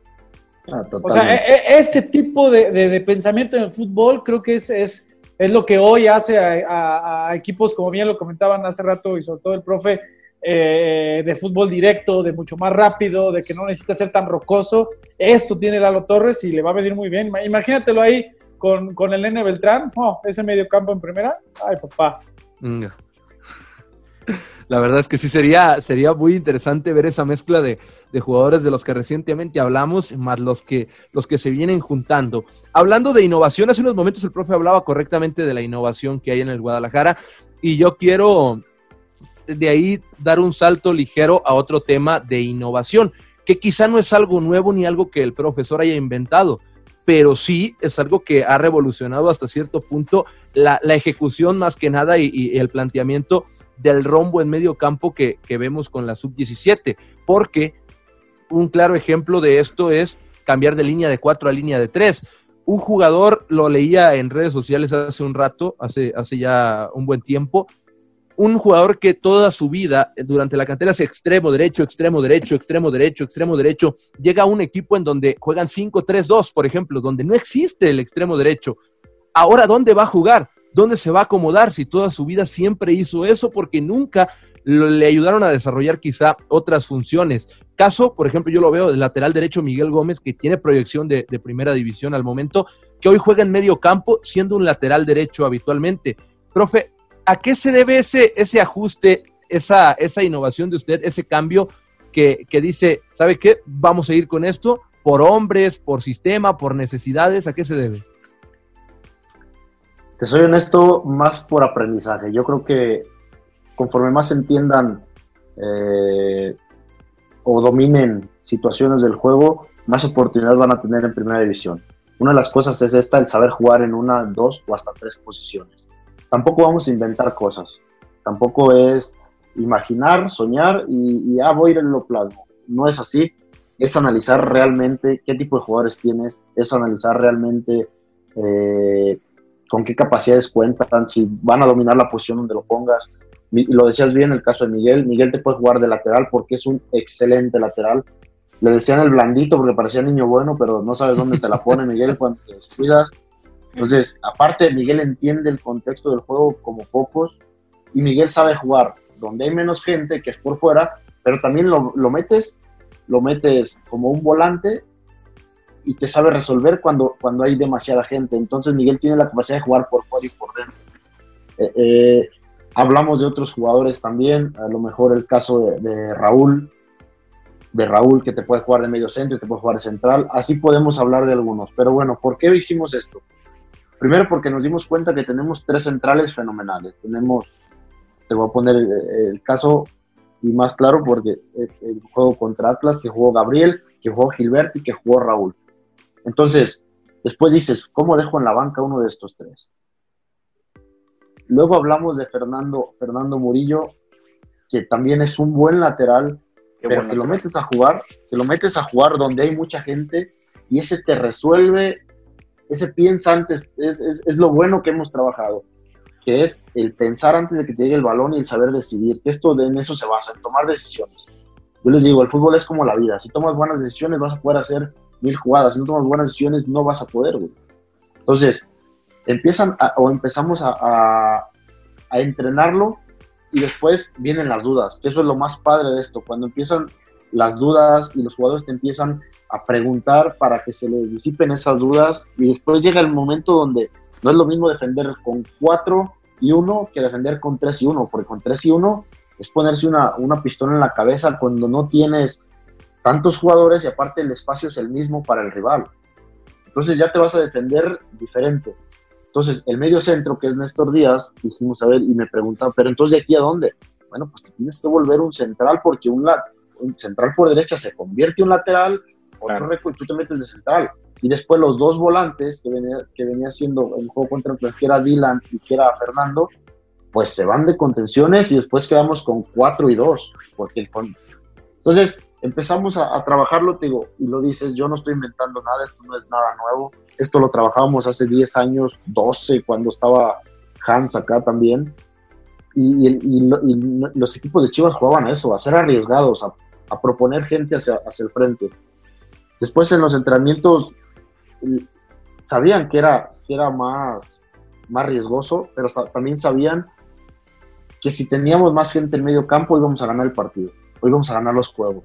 Ah, o sea, e, e, ese tipo de, pensamiento en el fútbol creo que es, es, es lo que hoy hace a, equipos, como bien lo comentaban hace rato y sobre todo el profe, eh, de fútbol directo, de mucho más rápido, de que no necesita ser tan rocoso. Eso tiene Lalo Torres y le va a venir muy bien. Imagínatelo ahí con, con el N Beltrán, oh, ese medio campo en primera. Ay, papá. [laughs] La verdad es que sí sería, sería muy interesante ver esa mezcla de, jugadores de los que recientemente hablamos, más los que, los que se vienen juntando. Hablando de innovación, hace unos momentos el profe hablaba correctamente de la innovación que hay en el Guadalajara y yo quiero de ahí dar un salto ligero a otro tema de innovación, que quizá no es algo nuevo ni algo que el profesor haya inventado, pero sí es algo que ha revolucionado hasta cierto punto la, ejecución más que nada y, el planteamiento del rombo en medio campo que, vemos con la sub-17, porque un claro ejemplo de esto es cambiar de línea de 4 a línea de 3. un jugador, lo leía en redes sociales hace un rato, hace, hace ya un buen tiempo, un jugador que toda su vida eh, durante la cantera es extremo derecho, extremo derecho, extremo derecho, extremo derecho, llega a un equipo en donde juegan 5-3-2, por ejemplo, donde no existe el extremo derecho. Ahora, ¿dónde va a jugar? ¿Dónde se va a acomodar si toda su vida siempre hizo eso? Porque nunca le ayudaron a desarrollar quizá otras funciones. Caso, por ejemplo, yo lo veo del lateral derecho Miguel Gómez, que tiene proyección de, de, primera división al momento, que hoy juega en medio campo siendo un lateral derecho habitualmente. Profe, ¿a qué se debe ese, ajuste, esa, innovación de usted, ese cambio que, que dice, ¿sabe qué? Vamos a ir con esto por hombres, por sistema, por necesidades, ¿a qué se debe? Te soy honesto, más por aprendizaje. Yo creo que conforme más entiendan eh, o dominen situaciones del juego, más oportunidades van a tener en primera división. Una de las cosas es esta, el saber jugar en una, dos o hasta tres posiciones. Tampoco vamos a inventar cosas. Tampoco es imaginar, soñar y, ah, voy a ir en lo plasmo. No es así. Es analizar realmente qué tipo de jugadores tienes, es analizar realmente eh, con qué capacidades cuentan, si van a dominar la posición donde lo pongas, lo decías bien en el caso de Miguel, Miguel te puede jugar de lateral porque es un excelente lateral. Le decían el blandito porque parecía niño bueno, pero no sabes dónde te la pone Miguel cuando te descuidas. Entonces, aparte, Miguel entiende el contexto del juego como pocos y Miguel sabe jugar donde hay menos gente, que es por fuera, pero también lo, metes, lo metes como un volante y te sabe resolver cuando, cuando hay demasiada gente. Entonces, Miguel tiene la capacidad de jugar por fuera y por dentro. Eh, eh, Hablamos de otros jugadores también, a lo mejor el caso de, Raúl, de Raúl que te puede jugar de medio centro te puede jugar de central. Así podemos hablar de algunos. Pero bueno, ¿por qué hicimos esto? Primero porque nos dimos cuenta que tenemos tres centrales fenomenales. Tenemos, te voy a poner el, caso y más claro porque el, juego contra Atlas que jugó Gabriel, que jugó Gilberto y que jugó Raúl. Entonces, después dices, ¿cómo dejo en la banca uno de estos tres? Luego hablamos de Fernando, Fernando Murillo, que también es un buen lateral, pero que lo metes a jugar, que lo metes a jugar donde hay mucha gente y ese te resuelve, ese piensa antes, es, es, lo bueno que hemos trabajado, que es el pensar antes de que te llegue el balón y el saber decidir, que esto de, en eso se basa, en tomar decisiones. Yo les digo, el fútbol es como la vida, si tomas buenas decisiones vas a poder hacer mil jugadas, si no tomas buenas decisiones no vas a poder, güey. Entonces, empiezan o empezamos a, entrenarlo y después vienen las dudas, que eso es lo más padre de esto, cuando empiezan las dudas y los jugadores te empiezan a preguntar para que se les disipen esas dudas y después llega el momento donde no es lo mismo defender con 4 y 1 que defender con 3 y 1, porque con 3 y 1 es ponerse una, una pistola en la cabeza cuando no tienes tantos jugadores y aparte el espacio es el mismo para el rival. Entonces ya te vas a defender diferente. Entonces, el medio centro, que es Néstor Díaz, dijimos, a ver, y me preguntaba, pero entonces, ¿de aquí a dónde? Bueno, pues tienes que volver un central, porque un, un central por derecha se convierte en un lateral, otro y tú te metes de central. Y después los dos volantes que venía, que venía siendo el juego contra el que era Dylan y que era Fernando, pues se van de contenciones y después quedamos con cuatro y dos, porque el, entonces, empezamos a, trabajarlo, te digo, y lo dices, yo no estoy inventando nada, esto no es nada nuevo, esto lo trabajábamos hace 10 años, 12, cuando estaba Hans acá también, y, los equipos de Chivas jugaban a eso, a ser arriesgados, a, proponer gente hacia, hacia, el frente. Después en los entrenamientos sabían que era, que era más, más riesgoso, pero también sabían que si teníamos más gente en medio campo íbamos a ganar el partido hoy vamos a ganar los juegos.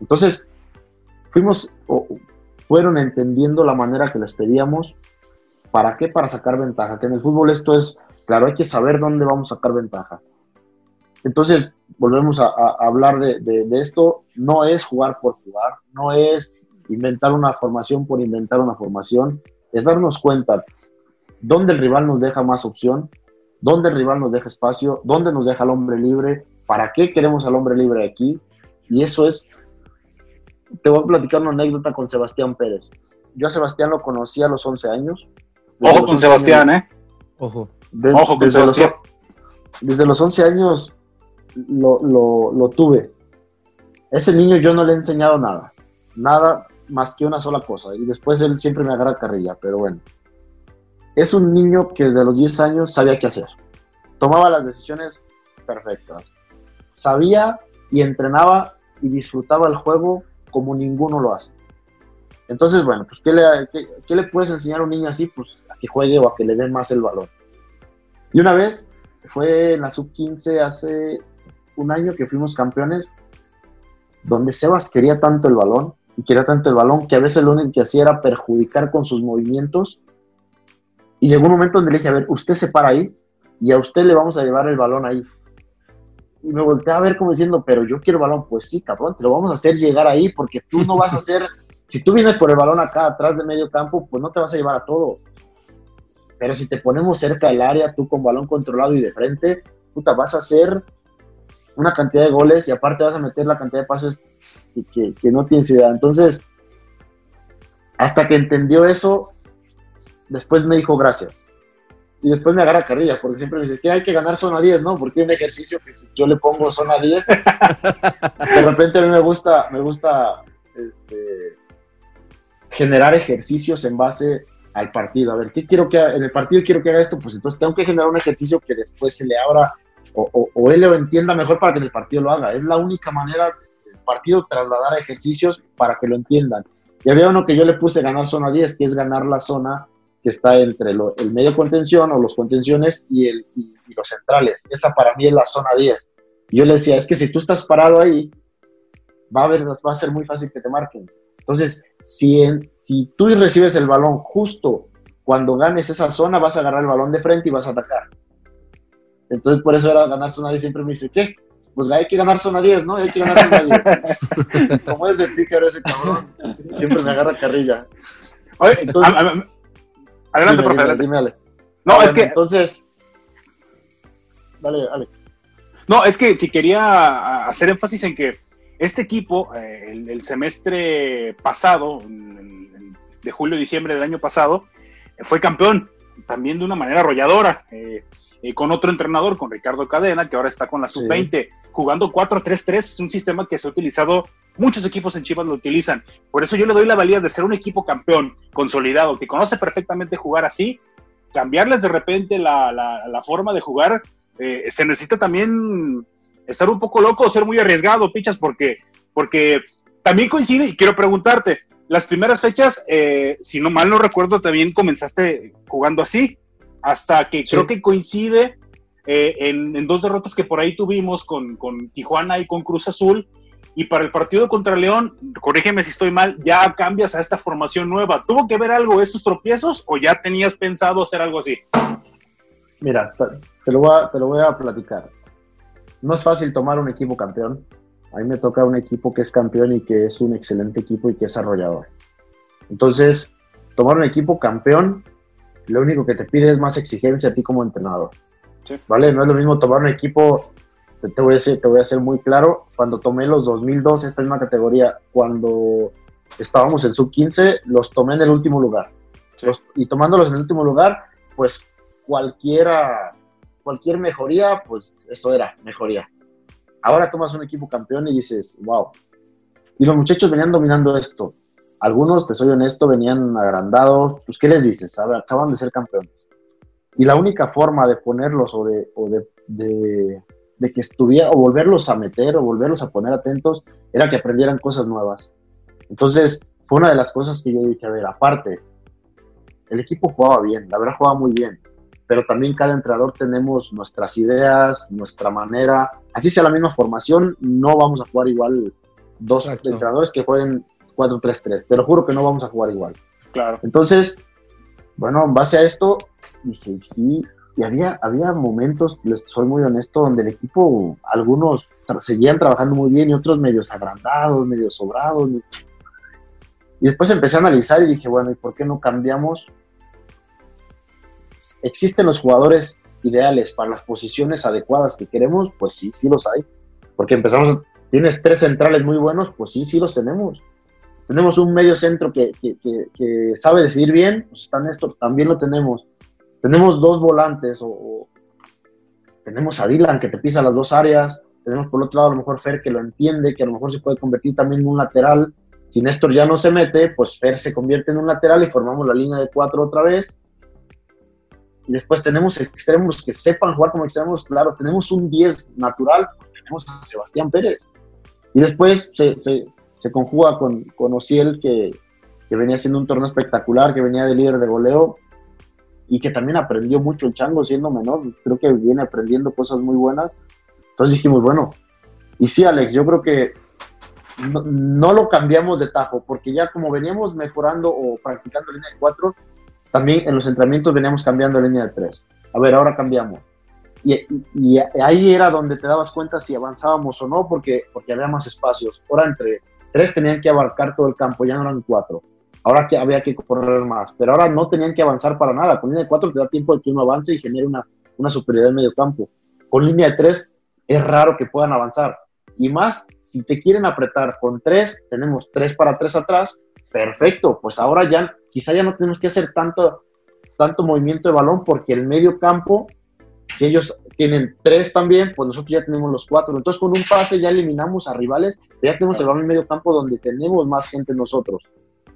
Entonces, fuimos, o, fueron entendiendo la manera que les pedíamos. ¿Para qué? Para sacar ventaja. Que en el fútbol esto es, claro, hay que saber dónde vamos a sacar ventaja. Entonces, volvemos a, hablar de, esto. No es jugar por jugar, no es inventar una formación por inventar una formación, es darnos cuenta dónde el rival nos deja más opción, dónde el rival nos deja espacio, dónde nos deja el hombre libre, ¿Para qué queremos al hombre libre aquí? Y eso es, te voy a platicar una anécdota con Sebastián Pérez. Yo a Sebastián lo conocí a los 11 años. Ojo con Sebastián, ¿eh? Ojo. Ojo con desde Sebastián. Los, desde los 11 años lo, lo, lo tuve. Ese niño yo no le he enseñado nada. Nada, más que una sola cosa. Y después él siempre me agarra carrilla, pero bueno. Es un niño que desde los 10 años sabía qué hacer. Tomaba las decisiones perfectas. Sabía y entrenaba y disfrutaba el juego como ninguno lo hace. Entonces, bueno, pues ¿qué le, qué, le puedes enseñar a un niño así? Pues a que juegue o a que le dé más el valor. Y una vez, fue en la sub-15 hace un año que fuimos campeones, donde Sebas quería tanto el balón y quería tanto el balón que a veces lo único que hacía era perjudicar con sus movimientos. Y llegó un momento donde le dije, a ver, usted se para ahí y a usted le vamos a llevar el balón ahí. Y me volteé a ver como diciendo, pero yo quiero el balón. Pues sí, cabrón, te lo vamos a hacer llegar ahí porque tú no vas a hacer, [laughs] si tú vienes por el balón acá atrás de medio campo, pues no te vas a llevar a todo. Pero si te ponemos cerca del área, tú con balón controlado y de frente, puta, vas a hacer una cantidad de goles y aparte vas a meter la cantidad de pases que, que, no tienes idea. Entonces, hasta que entendió eso, después me dijo gracias. Y después me agarra carrilla, porque siempre me dice que hay que ganar zona 10, ¿no? Porque un ejercicio que si yo le pongo zona 10, [laughs] de repente a mí me gusta, me gusta este, generar ejercicios en base al partido. A ver, ¿qué quiero que en el partido quiero que haga esto? Pues entonces tengo que generar un ejercicio que después se le abra o, él lo entienda mejor para que en el partido lo haga. Es la única manera partido trasladar ejercicios para que lo entiendan. Y había uno que yo le puse ganar zona 10, que es ganar la zona que está entre el medio contención o los contenciones y, el, los centrales. Esa para mí es la zona 10. Y yo le decía, es que si tú estás parado ahí, va a, ver, va a ser muy fácil que te marquen. Entonces, si, si tú recibes el balón justo cuando ganes esa zona, vas a agarrar el balón de frente y vas a atacar. Entonces, por eso era ganar zona 10. Siempre me dice, ¿qué? Pues hay que ganar zona 10, ¿no? Hay que ganar zona 10. [laughs] Como es de pícaro ese cabrón, siempre me agarra carrilla. Oye, entonces, adelante, profe. Dime, Alex. No, es que. Entonces. Dale, Alex. No, es que, quería hacer énfasis en que este equipo, eh, el, semestre pasado, de julio-diciembre del año pasado, fue campeón también de una manera arrolladora. Eh, eh, con otro entrenador, con Ricardo Cadena, que ahora está con la sub-20, jugando 4-3-3, es un sistema que se ha utilizado, muchos equipos en Chivas lo utilizan. Por eso yo le doy la valía de ser un equipo campeón, consolidado, que conoce perfectamente jugar así, cambiarles de repente la, la, forma de jugar, eh, se necesita también estar un poco loco, ser muy arriesgado, pichas, porque, porque también coincide, y quiero preguntarte, las primeras fechas, eh, si no mal no recuerdo, también comenzaste jugando así hasta que creo que coincide eh, en, dos derrotas que por ahí tuvimos con, Tijuana y con Cruz Azul. Y para el partido contra León, corrígeme si estoy mal, ya cambias a esta formación nueva. ¿Tuvo que ver algo esos tropiezos o ya tenías pensado hacer algo así? Mira, te lo voy a, te lo voy a platicar. No es fácil tomar un equipo campeón. A mí me toca un equipo que es campeón y que es un excelente equipo y que es arrollador. Entonces, tomar un equipo campeón lo único que te pide es más exigencia a ti como entrenador. ¿Vale? No es lo mismo tomar un equipo, te, voy a decir, te voy a ser muy claro, cuando tomé los 2002, esta misma categoría, cuando estábamos en sub-15, los tomé en el último lugar. y tomándolos en el último lugar, pues cualquiera, cualquier mejoría, pues eso era mejoría. Ahora tomas un equipo campeón y dices, wow. Y los muchachos venían dominando esto. Algunos, te soy honesto, venían agrandados. Pues, ¿qué les dices? acaban de ser campeones. Y la única forma de ponerlos o de, o de, de, que estuviera, o volverlos a meter, o volverlos a poner atentos, era que aprendieran cosas nuevas. Entonces, fue una de las cosas que yo dije, a ver, aparte, el equipo jugaba bien, la verdad jugaba muy bien, pero también cada entrenador tenemos nuestras ideas, nuestra manera, así sea la misma formación, no vamos a jugar igual dos entrenadores que jueguen 4-3-3. Te lo juro que no vamos a jugar igual. Claro. Entonces, bueno, en base a esto, dije, sí, y había, había momentos, les soy muy honesto, donde el equipo, algunos seguían trabajando muy bien y otros medios agrandados, medio sobrados. Y después empecé a analizar y dije, bueno, ¿y por qué no cambiamos? ¿Existen los jugadores ideales para las posiciones adecuadas que queremos? Pues sí, sí los hay. Porque empezamos, tienes tres centrales muy buenos, pues sí, sí los tenemos. Tenemos un medio centro que, sabe decidir bien, pues está Néstor, también lo tenemos. Tenemos dos volantes, o, tenemos a Dylan que te pisa las dos áreas, tenemos por otro lado a lo mejor Fer que lo entiende, que a lo mejor se puede convertir también en un lateral. Si Néstor ya no se mete, pues Fer se convierte en un lateral y formamos la línea de cuatro otra vez. Y después tenemos extremos que sepan jugar como extremos, claro, tenemos un 10 natural, tenemos a Sebastián Pérez. Y después se, se conjuga con, con Ociel, que, que venía haciendo un torneo espectacular, que venía de líder de goleo y que también aprendió mucho el chango siendo menor. Creo que viene aprendiendo cosas muy buenas. Entonces dijimos, bueno, y sí, Alex, yo creo que no, lo cambiamos de tajo, porque ya como veníamos mejorando o practicando línea de 4, también en los entrenamientos veníamos cambiando línea de 3. A ver, ahora cambiamos. Y, y, ahí era donde te dabas cuenta si avanzábamos o no, porque, porque había más espacios. Ahora entre tres tenían que abarcar todo el campo, ya no eran cuatro. Ahora que había que correr más, pero ahora no tenían que avanzar para nada. Con línea de cuatro te da tiempo de que uno avance y genere una, una superioridad en medio campo. Con línea de tres es raro que puedan avanzar. Y más, si te quieren apretar con tres, tenemos tres para tres atrás, perfecto, pues ahora ya quizá ya no tenemos que hacer tanto, tanto movimiento de balón porque el medio campo, si ellos tienen tres también, pues nosotros ya tenemos los cuatro. Entonces con un pase ya eliminamos a rivales, ya tenemos el balón en medio campo donde tenemos más gente nosotros.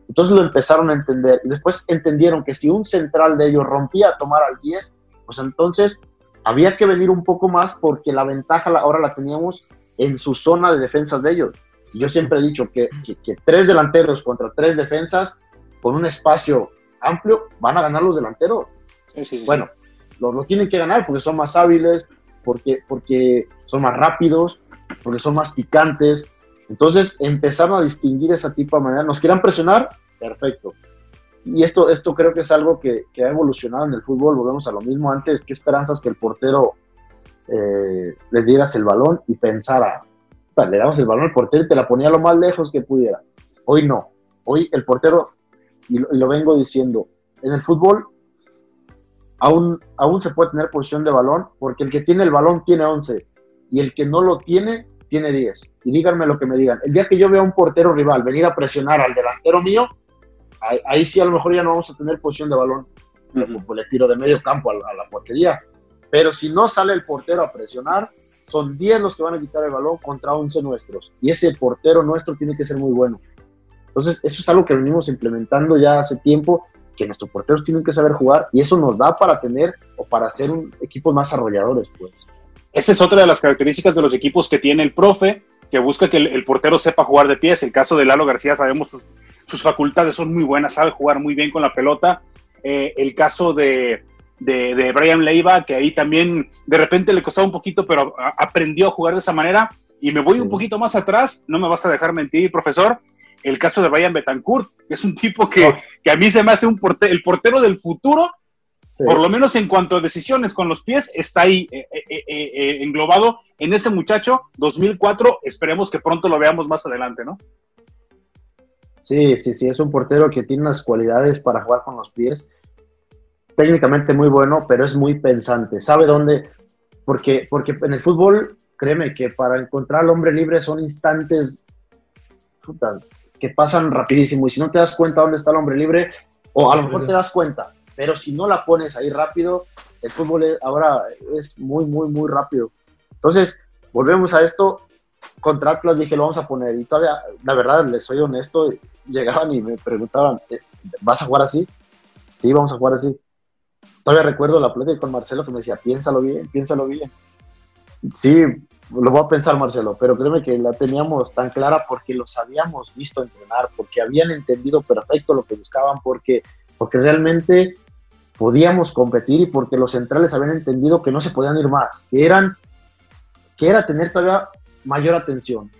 Entonces lo empezaron a entender y después entendieron que si un central de ellos rompía a tomar al 10, pues entonces había que venir un poco más porque la ventaja ahora la teníamos en su zona de defensas de ellos. Yo siempre he dicho que, tres delanteros contra tres defensas con un espacio amplio van a ganar los delanteros. bueno, lo, tienen que ganar porque son más hábiles, porque, porque son más rápidos, porque son más picantes. Entonces empezaron a distinguir esa tipo de manera. ¿Nos quieran presionar? Perfecto. Y esto, esto creo que es algo que, que ha evolucionado en el fútbol. Volvemos a lo mismo antes. ¿Qué esperanzas que el portero eh, le dieras el balón y pensara, le damos el balón al portero y te la ponía lo más lejos que pudiera. Hoy no. Hoy el portero, y lo, vengo diciendo, en el fútbol aún, aún se puede tener posición de balón porque el que tiene el balón tiene 11 y el que no lo tiene tiene 10. Y díganme lo que me digan. El día que yo vea a un portero rival venir a presionar al delantero mío, ahí, sí a lo mejor ya no vamos a tener posición de balón. Pues le tiro de medio campo a la portería. Pero si no sale el portero a presionar, son 10 los que van a quitar el balón contra 11 nuestros. Y ese portero nuestro tiene que ser muy bueno. Entonces, eso es algo que venimos implementando ya hace tiempo, que nuestros porteros tienen que saber jugar y eso nos da para tener o para ser un equipo más arrolladores, pues. Esa es otra de las características de los equipos que tiene el profe, que busca que el, portero sepa jugar de pies. El caso de Lalo García, sabemos sus, facultades son muy buenas, sabe jugar muy bien con la pelota. Eh, el caso de, de, Brian Leiva, que ahí también de repente le costaba un poquito, pero aprendió a jugar de esa manera. Y me voy un poquito más atrás, no me vas a dejar mentir, profesor. El caso de Brian Betancourt, que es un tipo que, que a mí se me hace un el portero del futuro, por lo menos en cuanto a decisiones con los pies, está ahí eh, eh, eh, englobado en ese muchacho 2004. Esperemos que pronto lo veamos más adelante, ¿no? Sí, sí, sí, es un portero que tiene unas cualidades para jugar con los pies técnicamente muy bueno, pero es muy pensante. Sabe dónde, porque, porque en el fútbol, créeme que para encontrar al hombre libre son instantes que pasan rapidísimo. Y si no te das cuenta dónde está el hombre libre, o a lo mejor te das cuenta, pero si no la pones ahí rápido, el fútbol ahora es muy, muy, muy rápido. Entonces, volvemos a esto. Contra Atlas dije, lo vamos a poner. Y todavía, la verdad, les soy honesto, llegaban y me preguntaban, eh, ¿vas a jugar así? Sí, vamos a jugar así. Todavía recuerdo la plática con Marcelo que me decía, piénsalo bien, piénsalo bien. Sí, lo voy a pensar, Marcelo, pero créeme que la teníamos tan clara porque los habíamos visto entrenar, porque habían entendido perfecto lo que buscaban, porque, porque realmente podíamos competir y porque los centrales habían entendido que no se podían ir más, que eran que era tener todavía mayor atención,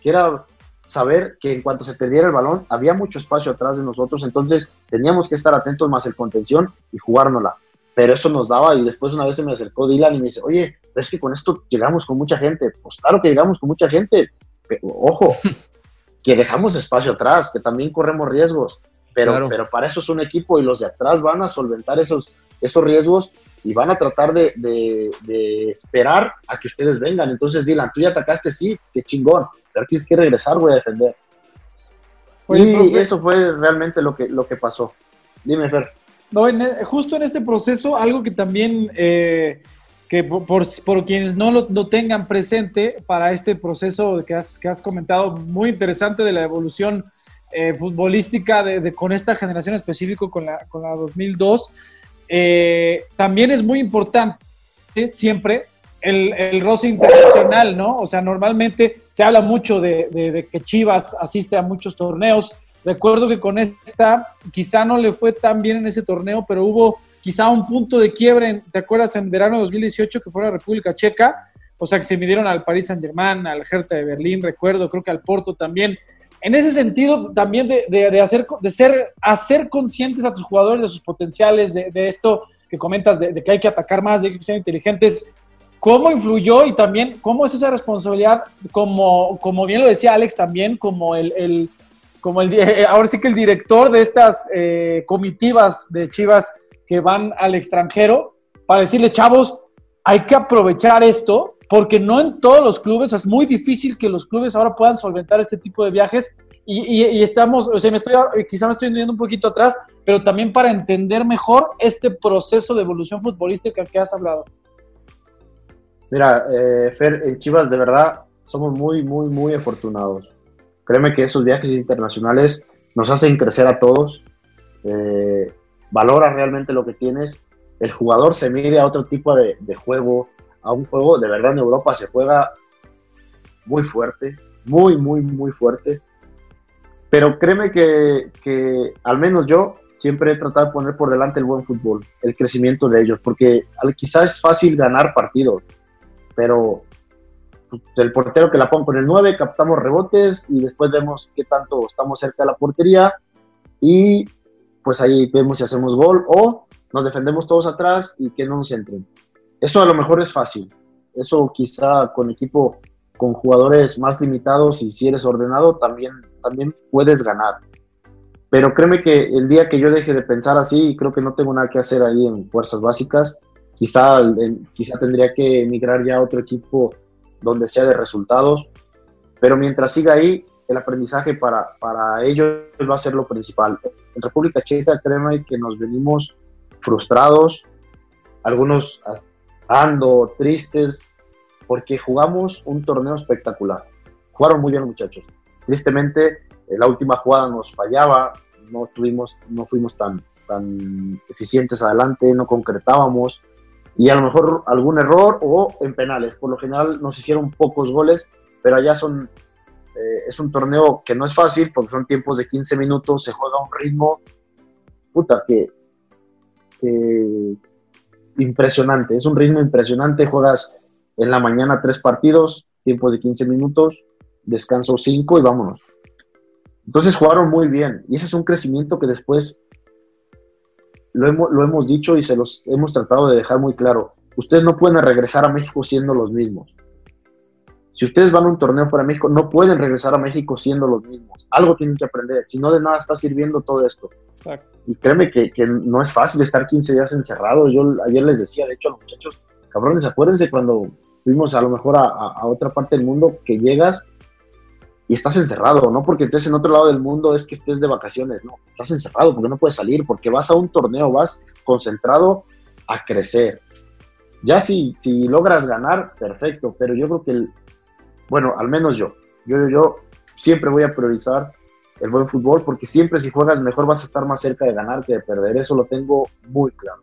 que era saber que en cuanto se perdiera el balón había mucho espacio atrás de nosotros, entonces teníamos que estar atentos más el contención y jugárnosla. Pero eso nos daba y después una vez se me acercó Dylan y me dice, oye, es que con esto llegamos con mucha gente. Pues claro que llegamos con mucha gente, pero ojo, [laughs] que dejamos espacio atrás, que también corremos riesgos, pero, pero para eso es un equipo y los de atrás van a solventar esos, esos riesgos y van a tratar de, de, esperar a que ustedes vengan. Entonces, Dylan, tú ya atacaste, sí, qué chingón, pero tienes que regresar, voy a defender. y eso fue realmente lo que, lo que pasó. Dime, Fer. No, e, justo en este proceso, algo que también, eh, que por, por, quienes no lo, lo, tengan presente para este proceso que has, que has comentado, muy interesante de la evolución eh, futbolística de, con esta generación específico, con la, con la 2002, eh, también es muy importante siempre el, el roce internacional, ¿no? O sea, normalmente se habla mucho de, que Chivas asiste a muchos torneos. Recuerdo que con esta quizá no le fue tan bien en ese torneo, pero hubo quizá un punto de quiebre, ¿te acuerdas? En verano de 2018 que fue la República Checa, o sea, que se midieron al Paris Saint-Germain, al Hertha de Berlín, recuerdo, creo que al Porto también. En ese sentido, también de, hacer, de ser, hacer conscientes a tus jugadores de sus potenciales, de, esto que comentas, de, que hay que atacar más, de que ser inteligentes, ¿cómo influyó y también cómo es esa responsabilidad, como, como bien lo decía Alex también, como el, como el, eh, ahora sí que el director de estas eh, comitivas de Chivas que van al extranjero, para decirle, chavos, hay que aprovechar esto porque no en todos los clubes, es muy difícil que los clubes ahora puedan solventar este tipo de viajes y, estamos, o sea, me estoy, quizá me estoy yendo un poquito atrás, pero también para entender mejor este proceso de evolución futbolística que has hablado. Mira, eh, Fer, en Chivas de verdad somos muy, muy, muy afortunados. Créeme que esos viajes internacionales nos hacen crecer a todos. Eh, valora realmente lo que tienes. El jugador se mide a otro tipo de, juego, a un juego, de verdad en Europa se juega muy fuerte, muy, muy, muy fuerte. Pero créeme que, que, al menos yo siempre he tratado de poner por delante el buen fútbol, el crecimiento de ellos, porque quizás es fácil ganar partidos, pero el portero que la pone con el 9, captamos rebotes y después vemos qué tanto estamos cerca de la portería y pues ahí vemos si hacemos gol o nos defendemos todos atrás y que no nos entren. Eso a lo mejor es fácil. Eso quizá con equipo con jugadores más limitados y si eres ordenado también, también puedes ganar. Pero créeme que el día que yo deje de pensar así, creo que no tengo nada que hacer ahí en fuerzas básicas. Quizá, quizá tendría que emigrar ya a otro equipo donde sea de resultados. Pero mientras siga ahí, el aprendizaje para, para ellos va a ser lo principal. En República Checa, créeme que nos venimos frustrados, algunos ando tristes, porque jugamos un torneo espectacular. Jugaron muy bien muchachos. Tristemente, la última jugada nos fallaba, no tuvimos, no fuimos tan, tan eficientes adelante, no concretábamos y a lo mejor algún error o en penales. Por lo general nos hicieron pocos goles, pero allá son eh, es un torneo que no es fácil porque son tiempos de 15 minutos, se juega a un ritmo puta que, que impresionante, es un ritmo impresionante, juegas en la mañana tres partidos, tiempos de 15 minutos, descanso cinco y vámonos. Entonces jugaron muy bien y ese es un crecimiento que después lo hemos, lo hemos dicho y se los hemos tratado de dejar muy claro. Ustedes no pueden regresar a México siendo los mismos. Si ustedes van a un torneo para México, no pueden regresar a México siendo los mismos. Algo tienen que aprender. Si no, de nada está sirviendo todo esto. Y créeme que, que, no es fácil estar 15 días encerrado. Yo ayer les decía, de hecho, a los muchachos, cabrones, acuérdense cuando fuimos a lo mejor a, a, otra parte del mundo que llegas y estás encerrado, no porque estés en otro lado del mundo es que estés de vacaciones, no, estás encerrado porque no puedes salir, porque vas a un torneo, vas concentrado a crecer. Ya si, si logras ganar, perfecto, pero yo creo que el, bueno, al menos yo. Yo, yo siempre voy a priorizar el buen fútbol porque siempre si juegas mejor vas a estar más cerca de ganar que de perder. Eso lo tengo muy claro.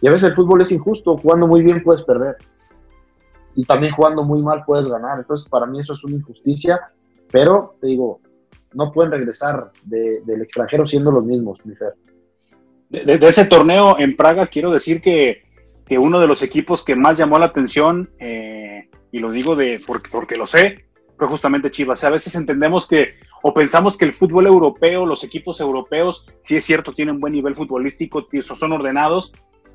Y a veces el fútbol es injusto. Jugando muy bien puedes perder. Y también jugando muy mal puedes ganar. Entonces para mí eso es una injusticia. Pero te digo, no pueden regresar del extranjero siendo los mismos, mi Fer. De, ese torneo en Praga quiero decir que, que, uno de los equipos que más llamó la atención eh, y lo digo de porque, porque lo sé, fue justamente Chivas. a veces entendemos que, o pensamos que el fútbol europeo, los equipos europeos, sí es cierto, tienen buen nivel futbolístico, son ordenados,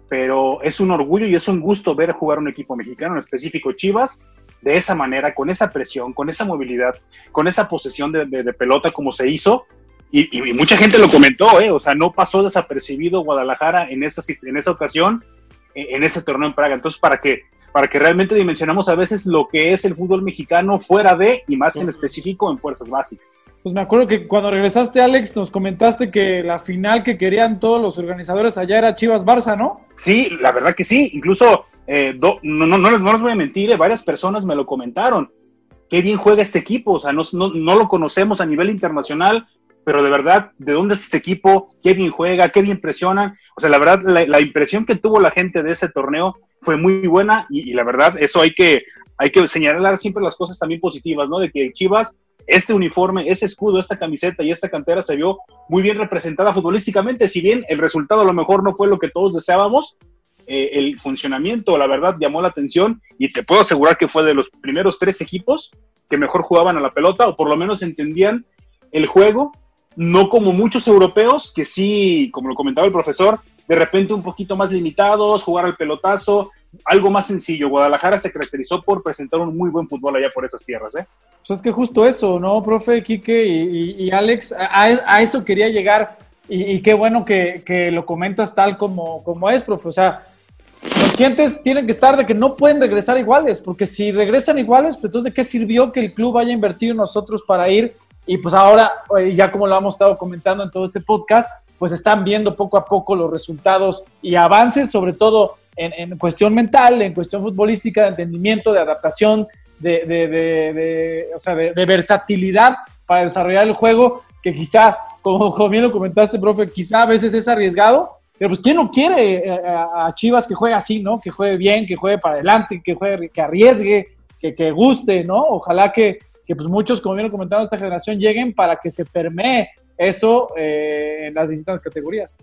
pero es un orgullo y es un gusto ver jugar un equipo mexicano, en específico Chivas, de esa manera, con esa presión, con esa movilidad, con esa posesión de, pelota como se hizo. Y, mucha gente lo comentó, ¿eh? o sea, no pasó desapercibido Guadalajara en esa, en esa ocasión, en ese torneo en Praga. Entonces, para que para que realmente dimensionamos a veces lo que es el fútbol mexicano fuera de y más en específico en fuerzas básicas. Pues me acuerdo que cuando regresaste, Alex, nos comentaste que la final que querían todos los organizadores allá era Chivas Barça, ¿no? Sí, la verdad que sí. Incluso, eh, no, no, no, no, les voy a mentir, eh, varias personas me lo comentaron. Qué bien juega este equipo, o sea, no, no, no lo conocemos a nivel internacional, pero de verdad, ¿de dónde es este equipo? ¿Qué bien juega? ¿Qué bien presiona? O sea, la verdad, la, impresión que tuvo la gente de ese torneo fue muy buena y, la verdad, eso hay que, hay que señalar siempre las cosas también positivas, ¿no? De que Chivas, este uniforme, ese escudo, esta camiseta y esta cantera se vio muy bien representada futbolísticamente, si bien el resultado a lo mejor no fue lo que todos deseábamos, eh, el funcionamiento, la verdad, llamó la atención y te puedo asegurar que fue de los primeros tres equipos que mejor jugaban a la pelota o por lo menos entendían el juego, no como muchos europeos que sí, como lo comentaba el profesor, de repente un poquito más limitados, jugar al pelotazo, algo más sencillo. Guadalajara se caracterizó por presentar un muy buen fútbol allá por esas tierras, ¿eh? Pues es que justo eso, ¿no, profe, Quique y, Alex? A, eso quería llegar y, qué bueno que, lo comentas tal como, es, profe. O sea, conscientes tienen que estar de que no pueden regresar iguales, porque si regresan iguales, pues entonces de qué sirvió que el club haya invertido nosotros para ir y pues ahora, eh, ya como lo hemos estado comentando en todo este podcast, pues están viendo poco a poco los resultados y avances, sobre todo en, cuestión mental, en cuestión futbolística, de entendimiento, de adaptación, de, de, o sea, de, versatilidad para desarrollar el juego, que quizá, como, como bien lo comentaste, profe, quizá a veces es arriesgado, pero pues ¿quién no quiere eh, a, Chivas que juegue así, ¿no? Que juegue bien, que juegue para adelante, que juegue, que arriesgue, que, que guste, ¿no? Ojalá que, que pues muchos, como bien comentado, esta generación lleguen para que se permee eso eh, en las distintas categorías.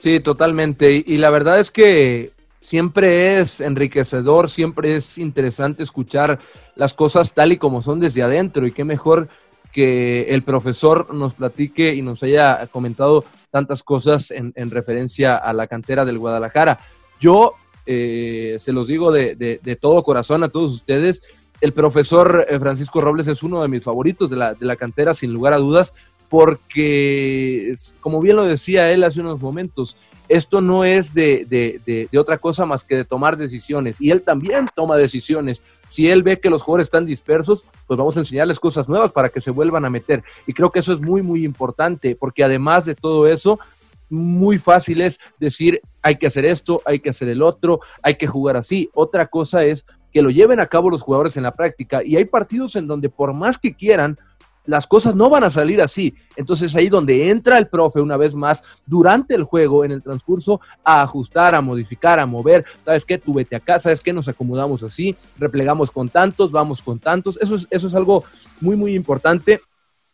Sí, totalmente. Y, la verdad es que siempre es enriquecedor, siempre es interesante escuchar las cosas tal y como son desde adentro. Y qué mejor que el profesor nos platique y nos haya comentado tantas cosas en, referencia a la cantera del Guadalajara. Yo eh, se los digo de, todo corazón a todos ustedes. El profesor eh, Francisco Robles es uno de mis favoritos de la, cantera, sin lugar a dudas, porque, como bien lo decía él hace unos momentos, esto no es de, de, otra cosa más que de tomar decisiones. Y él también toma decisiones. Si él ve que los jugadores están dispersos, pues vamos a enseñarles cosas nuevas para que se vuelvan a meter. Y creo que eso es muy, muy importante, porque además de todo eso, muy fácil es decir, hay que hacer esto, hay que hacer el otro, hay que jugar así. Otra cosa es que lo lleven a cabo los jugadores en la práctica. Y hay partidos en donde por más que quieran, las cosas no van a salir así. Entonces ahí donde entra el profe una vez más durante el juego, en el transcurso, a ajustar, a modificar, a mover. ¿Sabes qué? Tú vete acá, ¿sabes qué? Nos acomodamos así, replegamos con tantos, vamos con tantos. Eso es, eso es algo muy, muy importante.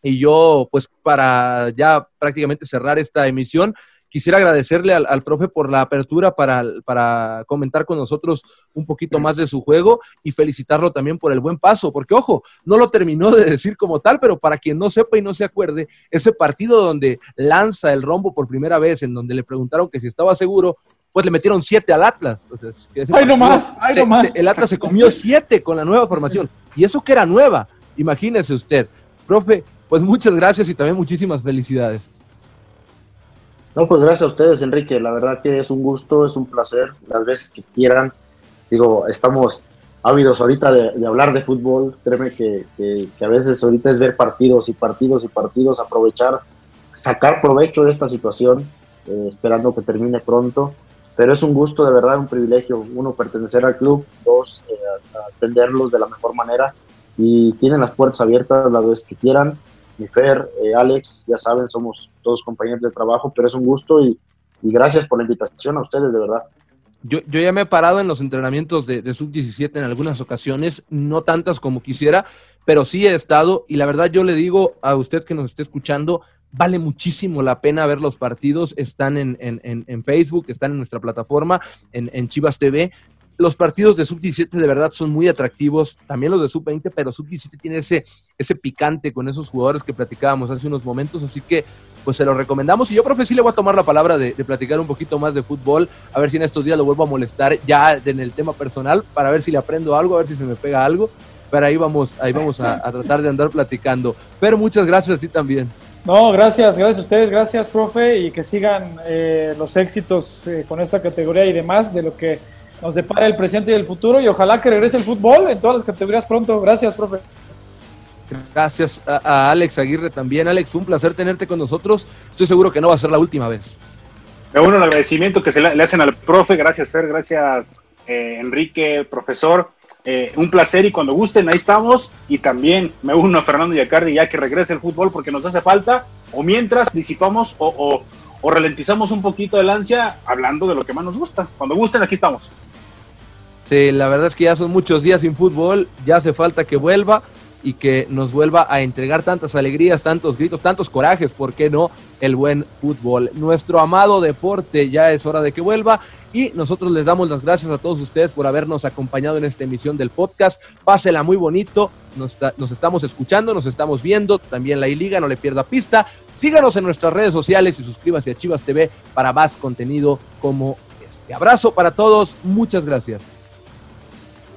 Y yo, pues para ya prácticamente cerrar esta emisión, Quisiera agradecerle al, profe por la apertura para, para comentar con nosotros un poquito más de su juego y felicitarlo también por el buen paso, porque ojo, no lo terminó de decir como tal, pero para quien no sepa y no se acuerde, ese partido donde lanza el rombo por primera vez, en donde le preguntaron que si estaba seguro, pues le metieron siete al Atlas. ay, no más, ay, no más. el Atlas se comió siete con la nueva formación. Y eso que era nueva, imagínese usted. Profe, pues muchas gracias y también muchísimas felicidades. No, pues gracias a ustedes, Enrique. La verdad que es un gusto, es un placer, las veces que quieran. Digo, estamos ávidos ahorita de, hablar de fútbol. Créeme que, a veces ahorita es ver partidos y partidos y partidos, aprovechar, sacar provecho de esta situación, eh, esperando que termine pronto. Pero es un gusto, de verdad, un privilegio. Uno, pertenecer al club. Dos, eh, atenderlos de la mejor manera. Y tienen las puertas abiertas las veces que quieran mi Fer, eh, Alex, ya saben, somos todos compañeros de trabajo, pero es un gusto y, gracias por la invitación a ustedes, de verdad. Yo, yo ya me he parado en los entrenamientos de, de Sub-17 en algunas ocasiones, no tantas como quisiera, pero sí he estado y la verdad yo le digo a usted que nos esté escuchando, vale muchísimo la pena ver los partidos, están en, en, en Facebook, están en nuestra plataforma, en, en Chivas TV, los partidos de sub-17 de verdad son muy atractivos, también los de sub-20, pero sub-17 tiene ese, ese picante con esos jugadores que platicábamos hace unos momentos, así que pues se lo recomendamos. Y yo, profe, sí le voy a tomar la palabra de, platicar un poquito más de fútbol, a ver si en estos días lo vuelvo a molestar ya en el tema personal, para ver si le aprendo algo, a ver si se me pega algo, pero ahí vamos, ahí vamos a, tratar de andar platicando. Pero muchas gracias a ti también. No, gracias, gracias a ustedes, gracias, profe, y que sigan eh, los éxitos eh, con esta categoría y demás de lo que nos depara el presente y el futuro y ojalá que regrese el fútbol en todas las categorías pronto. Gracias, profe. Gracias a, Alex Aguirre también. Alex, un placer tenerte con nosotros. Estoy seguro que no va a ser la última vez. Bueno, el agradecimiento que se le, hacen al profe. Gracias, Fer. Gracias, eh, Enrique, profesor. Eh, un placer y cuando gusten, ahí estamos. Y también me uno a Fernando Yacardi ya que regrese el fútbol porque nos hace falta. O mientras disipamos o, o, ralentizamos un poquito el ansia hablando de lo que más nos gusta. Cuando gusten, aquí estamos. Sí, la verdad es que ya son muchos días sin fútbol, ya hace falta que vuelva y que nos vuelva a entregar tantas alegrías, tantos gritos, tantos corajes, ¿por qué no? El buen fútbol. Nuestro amado deporte ya es hora de que vuelva y nosotros les damos las gracias a todos ustedes por habernos acompañado en esta emisión del podcast. Pásela muy bonito, nos, nos estamos escuchando, nos estamos viendo, también la I-Liga, no le pierda pista. Síganos en nuestras redes sociales y suscríbase a Chivas TV para más contenido como este. Abrazo para todos, muchas gracias.